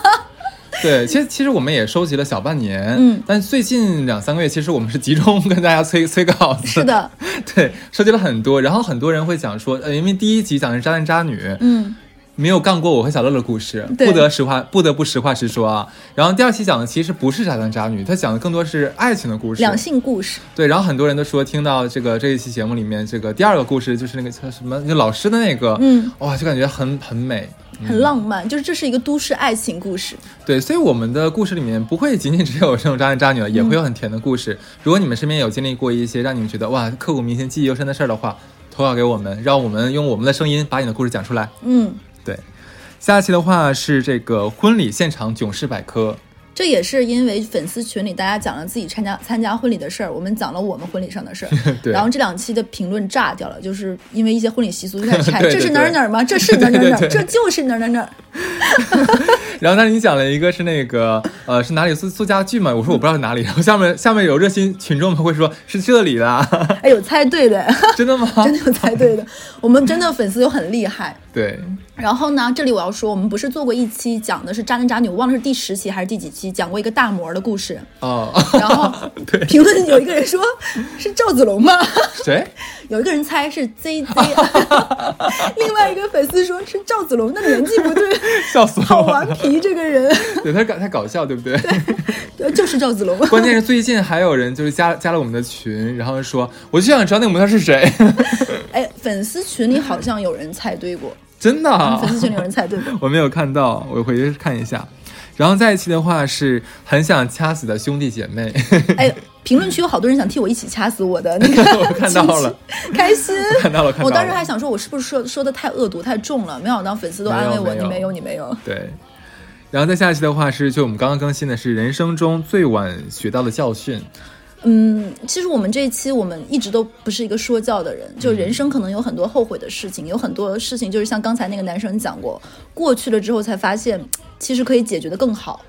对，其实其实我们也收集了小半年，嗯但最近两三个月，其实我们是集中 跟大家催催稿子，是，的，对，收集了很多，然后很多人会讲说，呃，因为第一集讲的是渣男渣女，嗯，没有干过我和小乐的故事，不得实话，不得不实话实说啊。然后第二期讲的其实不是渣男渣女，他讲的更多是爱情的故事，两性故事，对，然后很多人都说听到这个这一期节目里面，这个第二个故事就是那个叫什么，就老师的那个，嗯，哇，就感觉很很美。很浪漫，就是这是一个都市爱情故事。对，所以我们的故事里面不会仅仅只有这种渣男渣女了，也会有很甜的故事。如果你们身边有经历过一些让你们觉得哇刻骨铭心、记忆犹深的事儿的话，投稿给我们，让我们用我们的声音把你的故事讲出来。嗯，对，下期的话是这个婚礼现场囧事百科。这也是因为粉丝群里大家讲了自己参加参加婚礼的事儿，我们讲了我们婚礼上的事儿，对然后这两期的评论炸掉了，就是因为一些婚礼习俗就开始拆，这是哪儿哪儿吗？这是哪儿哪儿哪儿？这就是哪儿哪儿哪儿。然后但是你讲了一个是那个呃是哪里做做家具嘛？我说我不知道是哪里。然后下面下面有热心群众们会说是这里的，哎，有猜对的，真的吗？真的有猜对的。我们真的粉丝又很厉害。对，然后呢，这里我要说，我们不是做过一期讲的是渣男渣女，我忘了是第十期还是第几期，讲过一个大魔的故事。哦，然后 对评论有一个人说是赵子龙吗？谁？有一个人猜是 Z Z，另外一个粉丝说是赵子龙，那年纪不对，笑死我了！好顽皮这个人，对他搞他搞笑，对不对？对就是赵子龙。关键是最近还有人就是加加了我们的群，然后说我就想知道那个模特是谁，哎，粉丝群里好像有人猜对过，真的啊、粉丝群里有人猜对过。我没有看到，我回去看一下。然后在一期的话是很想掐死的兄弟姐妹，哎，评论区有好多人想替我一起掐死我的那个，我看到了，开心。看到了，看到了。我当时还想说，我是不是说说的太恶毒、太重了？没想到粉丝都安慰我，你没有，你没有。对。然后再下一期的话是，就我们刚刚更新的是人生中最晚学到的教训。嗯，其实我们这一期我们一直都不是一个说教的人，就人生可能有很多后悔的事情，有很多事情就是像刚才那个男生讲过，过去了之后才发现，其实可以解决的更好。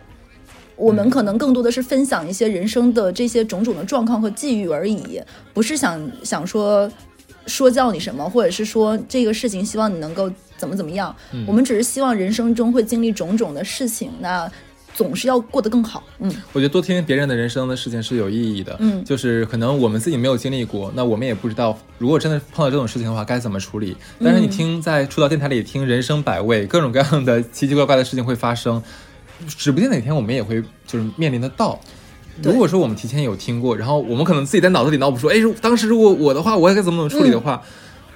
我们可能更多的是分享一些人生的这些种种的状况和际遇而已，不是想想说说教你什么，或者是说这个事情希望你能够怎么怎么样。我们只是希望人生中会经历种种的事情，那总是要过得更好。嗯，我觉得多听听别人的人生的事情是有意义的。嗯就是可能我们自己没有经历过，那我们也不知道，如果真的碰到这种事情的话，该怎么处理。但是你听在出道电台里听人生百味，各种各样的奇奇怪怪的事情会发生，指不定哪天我们也会就是面临得到。如果说我们提前有听过，然后我们可能自己在脑子里脑补说，哎，如当时如果我的话，我该怎么怎么处理的话，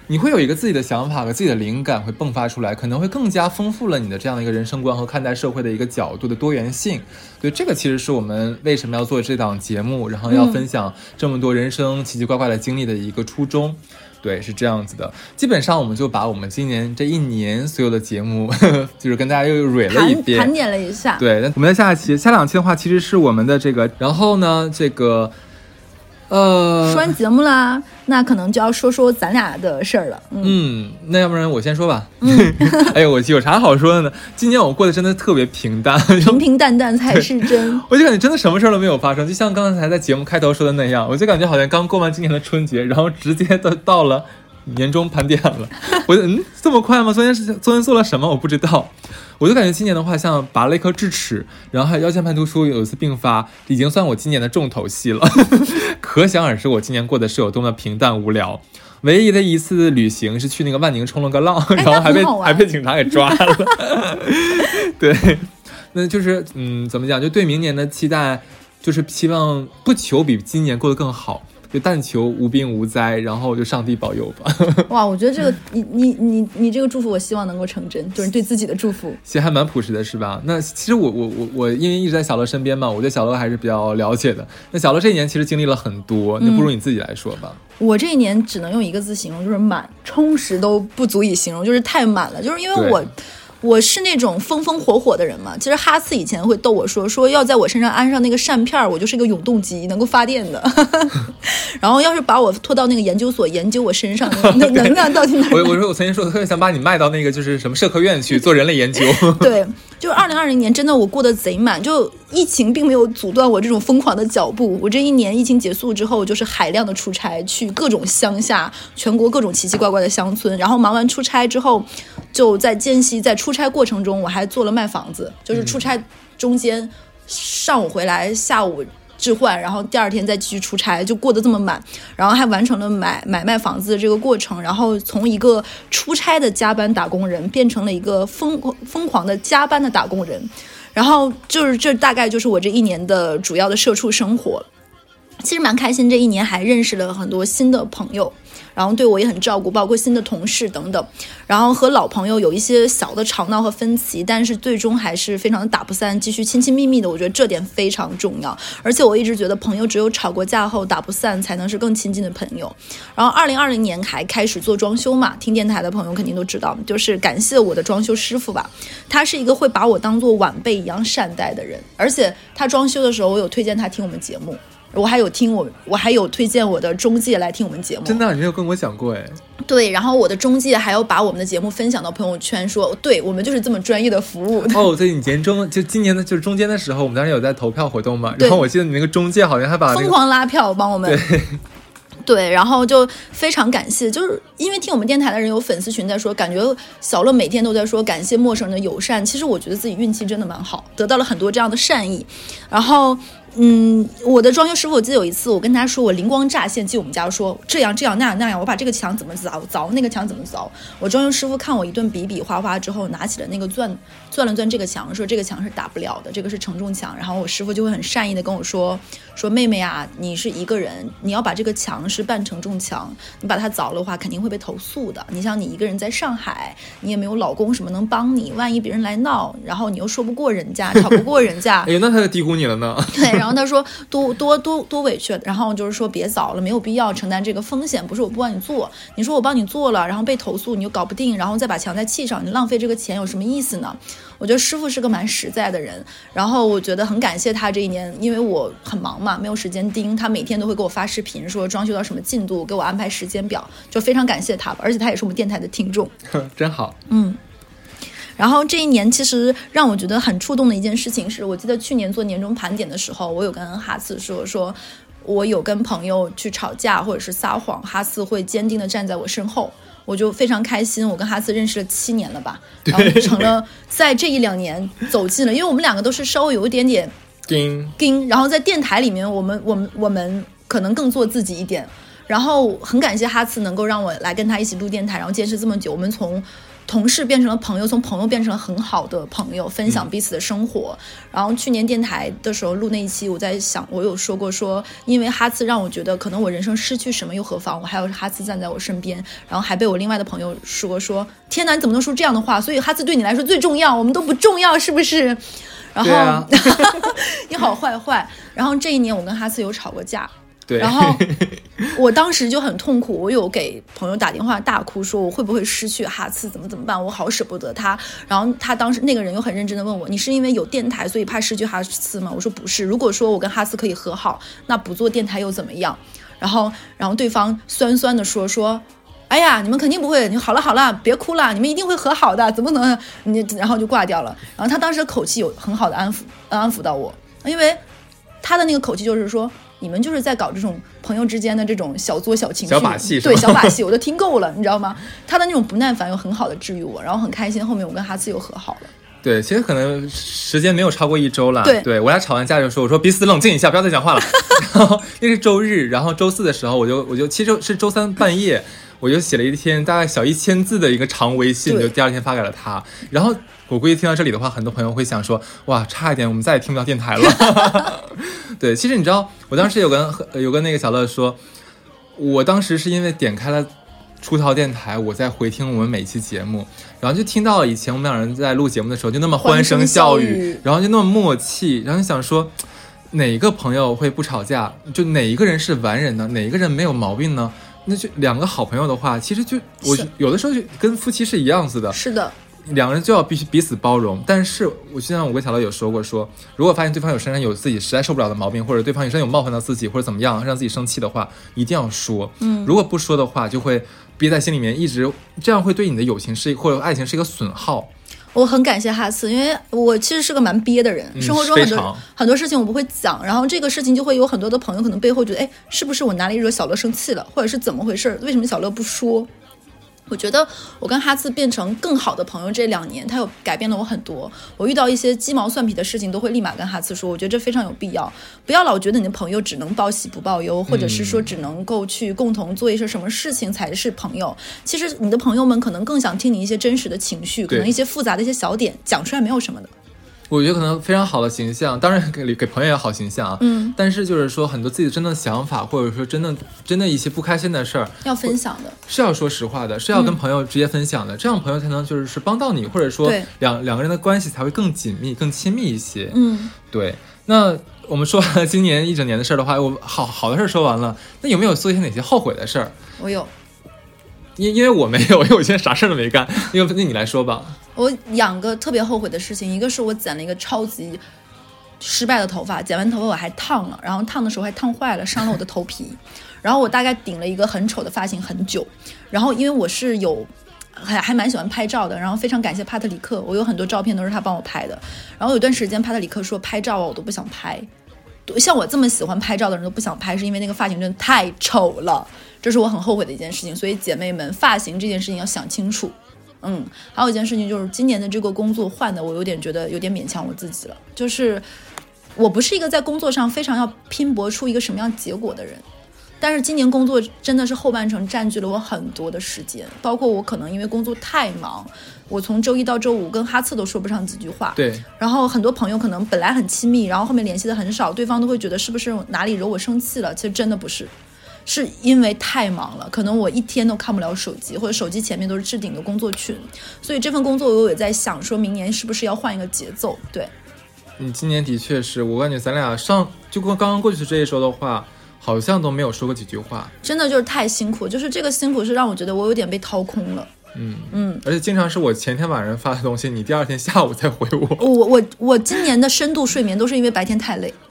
你会有一个自己的想法和自己的灵感会迸发出来，可能会更加丰富了你的这样的一个人生观和看待社会的一个角度的多元性。对，这个其实是我们为什么要做这档节目，然后要分享这么多人生奇奇怪怪的经历的一个初衷。对，是这样子的。基本上我们就把我们今年这一年所有的节目，就是跟大家又蕊了一遍，盘盘点了一下。对，那我们的下一期、下两期的话，其实是我们的这个，然后呢，这个，呃，说完节目啦，那可能就要说说咱俩的事儿了。嗯，嗯，那要不然我先说吧。哎呦，我有啥好说的呢？今年我过得真的特别平淡，平平淡淡才是真。我就感觉真的什么事儿都没有发生，就像刚才在节目开头说的那样，我就感觉好像刚过完今年的春节，然后直接的到了年终盘点了。我就嗯，这么快吗？昨天是昨天做了什么？我不知道。我就感觉今年的话，像拔了一颗智齿，然后还有腰间盘突出有一次并发，已经算我今年的重头戏了。可想而知，我今年过得是有多么平淡无聊。唯一的一次旅行是去那个万宁冲了个浪，然后还被还被警察给抓了。对，那就是嗯，怎么讲？就对明年的期待，就是希望不求比今年过得更好，就但求无病无灾，然后就上帝保佑吧。哇，我觉得这个你你你你这个祝福，我希望能够成真，就是对自己的祝福。其实还蛮朴实的，是吧？那其实我我我我因为一直在小乐身边嘛，我对小乐还是比较了解的。那小乐这一年其实经历了很多，那不如你自己来说吧。我这一年只能用一个字形容，就是满，充实都不足以形容，就是太满了。就是因为我。我是那种风风火火的人嘛，其实哈次以前会逗我说，说要在我身上安上那个扇片儿，我就是一个永动机，能够发电的。然后要是把我拖到那个研究所研究我身上的那 能量到底哪儿我 我说我曾经说，我特别想把你卖到那个就是什么社科院去做人类研究。对，就是二零二零年，真的我过得贼满，就疫情并没有阻断我这种疯狂的脚步。我这一年疫情结束之后，就是海量的出差，去各种乡下，全国各种奇奇怪怪的乡村。然后忙完出差之后，就在间隙，在出差过程中，我还做了卖房子，就是出差中间上午回来，下午。置换，然后第二天再继续出差，就过得这么满，然后还完成了买买卖房子的这个过程，然后从一个出差的加班打工人变成了一个疯狂疯狂的加班的打工人，然后就是这大概就是我这一年的主要的社畜生活。其实蛮开心，这一年还认识了很多新的朋友，然后对我也很照顾，包括新的同事等等。然后和老朋友有一些小的吵闹和分歧，但是最终还是非常的打不散，继续亲亲密密的。我觉得这点非常重要。而且我一直觉得，朋友只有吵过架后打不散，才能是更亲近的朋友。然后二零二零年还开始做装修嘛，听电台的朋友肯定都知道，就是感谢我的装修师傅吧，他是一个会把我当做晚辈一样善待的人，而且他装修的时候，我有推荐他听我们节目。我还有听我，我还有推荐我的中介来听我们节目。真的，你没有跟我讲过哎。对，然后我的中介还要把我们的节目分享到朋友圈，说对我们就是这么专业的服务。哦，对，你年中就今年的就是中间的时候，我们当时有在投票活动嘛。然后我记得你那个中介好像还把疯狂拉票帮我们。对。对，然后就非常感谢，就是因为听我们电台的人有粉丝群在说，感觉小乐每天都在说感谢陌生人的友善。其实我觉得自己运气真的蛮好，得到了很多这样的善意。然后。嗯，我的装修师傅，我记得有一次，我跟他说，我灵光乍现进我们家，说这样这样那样那样，我把这个墙怎么凿凿，那个墙怎么凿。我装修师傅看我一顿比比划划之后，拿起了那个钻，钻了钻这个墙，说这个墙是打不了的，这个是承重墙。然后我师傅就会很善意的跟我说，说妹妹啊，你是一个人，你要把这个墙是半承重墙，你把它凿了的话，肯定会被投诉的。你像你一个人在上海，你也没有老公什么能帮你，万一别人来闹，然后你又说不过人家，吵不过人家，哎，那他就低估你了呢。对。然后他说多多多多委屈，然后就是说别早了，没有必要承担这个风险。不是我不帮你做，你说我帮你做了，然后被投诉，你又搞不定，然后再把墙再砌上，你浪费这个钱有什么意思呢？我觉得师傅是个蛮实在的人，然后我觉得很感谢他这一年，因为我很忙嘛，没有时间盯他，每天都会给我发视频，说装修到什么进度，给我安排时间表，就非常感谢他吧。而且他也是我们电台的听众，真好，嗯。然后这一年其实让我觉得很触动的一件事情是，我记得去年做年终盘点的时候，我有跟哈斯说，说我有跟朋友去吵架或者是撒谎，哈斯会坚定的站在我身后，我就非常开心。我跟哈斯认识了七年了吧，然后成了在这一两年走近了，因为我们两个都是稍微有一点点 钉钉，然后在电台里面，我们我们我们可能更做自己一点，然后很感谢哈斯能够让我来跟他一起录电台，然后坚持这么久，我们从。同事变成了朋友，从朋友变成了很好的朋友，分享彼此的生活。然后去年电台的时候录那一期，我在想，我有说过说，因为哈次让我觉得可能我人生失去什么又何妨？我还有哈次站在我身边。然后还被我另外的朋友说说，天哪，你怎么能说这样的话？所以哈次对你来说最重要，我们都不重要，是不是？然后你好坏坏。然后这一年我跟哈次有吵过架。然后 我当时就很痛苦，我有给朋友打电话大哭，说我会不会失去哈次，怎么怎么办？我好舍不得他。然后他当时那个人又很认真的问我，你是因为有电台所以怕失去哈次吗？我说不是，如果说我跟哈次可以和好，那不做电台又怎么样？然后然后对方酸酸的说说，哎呀，你们肯定不会，你好了好了，别哭了，你们一定会和好的，怎么能你？然后就挂掉了。然后他当时的口气有很好的安抚安抚到我，因为他的那个口气就是说。你们就是在搞这种朋友之间的这种小作小情绪，小把戏，对小把戏，我都听够了，你知道吗？他的那种不耐烦又很好的治愈我，然后很开心。后面我跟哈斯又和好了。对，其实可能时间没有超过一周了。对，对我俩吵完架就说：“我说彼此冷静一下，不要再讲话了。”然后那是周日，然后周四的时候，我就我就其实是周三半夜，我就写了一天大概小一千字的一个长微信，就第二天发给了他。然后我估计听到这里的话，很多朋友会想说：“哇，差一点我们再也听不到电台了。” 对，其实你知道，我当时有跟有跟那个小乐说，我当时是因为点开了出逃电台，我在回听我们每一期节目，然后就听到了以前我们两人在录节目的时候就那么欢声笑语，然后就那么默契，然后就想说，哪一个朋友会不吵架？就哪一个人是完人呢？哪一个人没有毛病呢？那就两个好朋友的话，其实就我有的时候就跟夫妻是一样子的。是的。两个人就要必须彼此包容，但是我就像我跟小乐有说过，说如果发现对方有身上有自己实在受不了的毛病，或者对方有身上有冒犯到自己，或者怎么样让自己生气的话，一定要说。嗯，如果不说的话，就会憋在心里面，一直这样会对你的友情是或者爱情是一个损耗。我很感谢哈斯，因为我其实是个蛮憋的人，生活中很多很多事情我不会讲，然后这个事情就会有很多的朋友可能背后觉得，哎，是不是我哪里惹小乐生气了，或者是怎么回事？为什么小乐不说？我我觉得我跟哈次变成更好的朋友这两年，他有改变了我很多。我遇到一些鸡毛蒜皮的事情，都会立马跟哈次说。我觉得这非常有必要，不要老觉得你的朋友只能报喜不报忧，或者是说只能够去共同做一些什么事情才是朋友。其实你的朋友们可能更想听你一些真实的情绪，可能一些复杂的一些小点讲出来没有什么的。我觉得可能非常好的形象，当然给给朋友也好形象啊。嗯。但是就是说很多自己真的想法，或者说真的真的一些不开心的事儿，要分享的，是要说实话的，是要跟朋友直接分享的，这样朋友才能就是是帮到你，或者说两两个人的关系才会更紧密、更亲密一些。嗯，对。那我们说完了今年一整年的事儿的话，我好好的事儿说完了，那有没有做一些哪些后悔的事儿？我有。因因为我没有，因为我现在啥事儿都没干。因为那你来说吧。我两个特别后悔的事情，一个是我剪了一个超级失败的头发，剪完头发我还烫了，然后烫的时候还烫坏了，伤了我的头皮。然后我大概顶了一个很丑的发型很久。然后因为我是有还还蛮喜欢拍照的，然后非常感谢帕特里克，我有很多照片都是他帮我拍的。然后有段时间帕特里克说拍照啊我都不想拍，像我这么喜欢拍照的人都不想拍，是因为那个发型真的太丑了，这是我很后悔的一件事情。所以姐妹们，发型这件事情要想清楚。嗯，还有一件事情就是今年的这个工作换的，我有点觉得有点勉强我自己了。就是我不是一个在工作上非常要拼搏出一个什么样结果的人，但是今年工作真的是后半程占据了我很多的时间，包括我可能因为工作太忙，我从周一到周五跟哈次都说不上几句话。对，然后很多朋友可能本来很亲密，然后后面联系的很少，对方都会觉得是不是哪里惹我生气了？其实真的不是。是因为太忙了，可能我一天都看不了手机，或者手机前面都是置顶的工作群，所以这份工作我也在想，说明年是不是要换一个节奏？对，你今年的确是我感觉咱俩上就过刚刚过去这一周的话，好像都没有说过几句话，真的就是太辛苦，就是这个辛苦是让我觉得我有点被掏空了。嗯嗯，而且经常是我前天晚上发的东西，你第二天下午再回我。我我我今年的深度睡眠都是因为白天太累。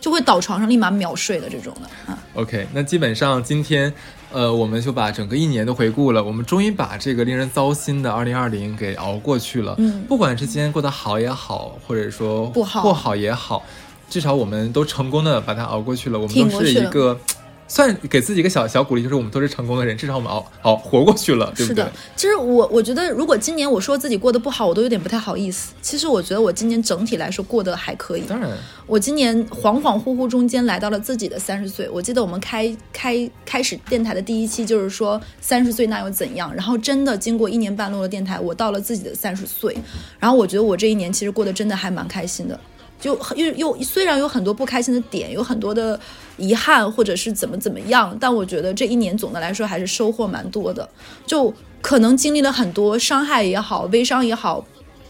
就会倒床上立马秒睡的这种的啊。OK，那基本上今天，呃，我们就把整个一年都回顾了，我们终于把这个令人糟心的2020给熬过去了。嗯，不管是今天过得好也好，或者说不好不好也好，至少我们都成功的把它熬过去了。我们都是一个。算给自己一个小小鼓励，就是我们都是成功的人，至少我们熬熬活过去了，对不对？是的，其实我我觉得，如果今年我说自己过得不好，我都有点不太好意思。其实我觉得我今年整体来说过得还可以。当然，我今年恍恍惚惚中间来到了自己的三十岁。我记得我们开开开始电台的第一期就是说三十岁那又怎样？然后真的经过一年半录的电台，我到了自己的三十岁。然后我觉得我这一年其实过得真的还蛮开心的。就又又虽然有很多不开心的点，有很多的遗憾，或者是怎么怎么样，但我觉得这一年总的来说还是收获蛮多的。就可能经历了很多伤害也好，微伤也好，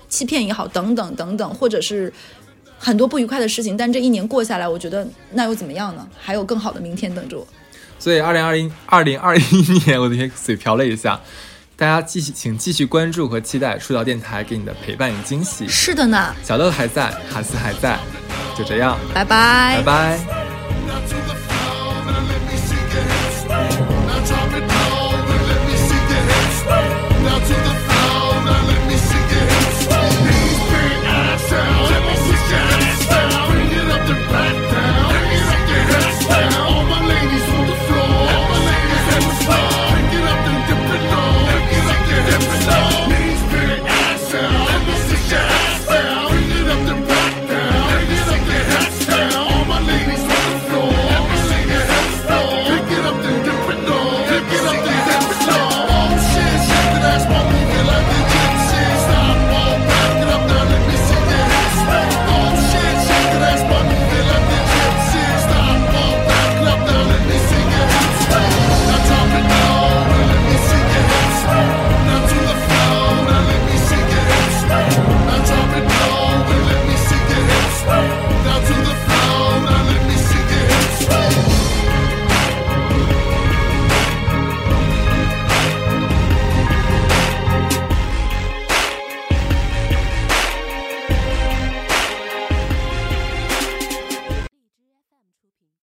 欺骗也好，等等等等，或者是很多不愉快的事情。但这一年过下来，我觉得那又怎么样呢？还有更好的明天等着我。所以，二零二零二零二一年，我那天嘴瓢了一下。大家继续请继续关注和期待出道电台给你的陪伴与惊喜。是的呢。小乐还在哈斯还在就这样。拜拜。拜拜。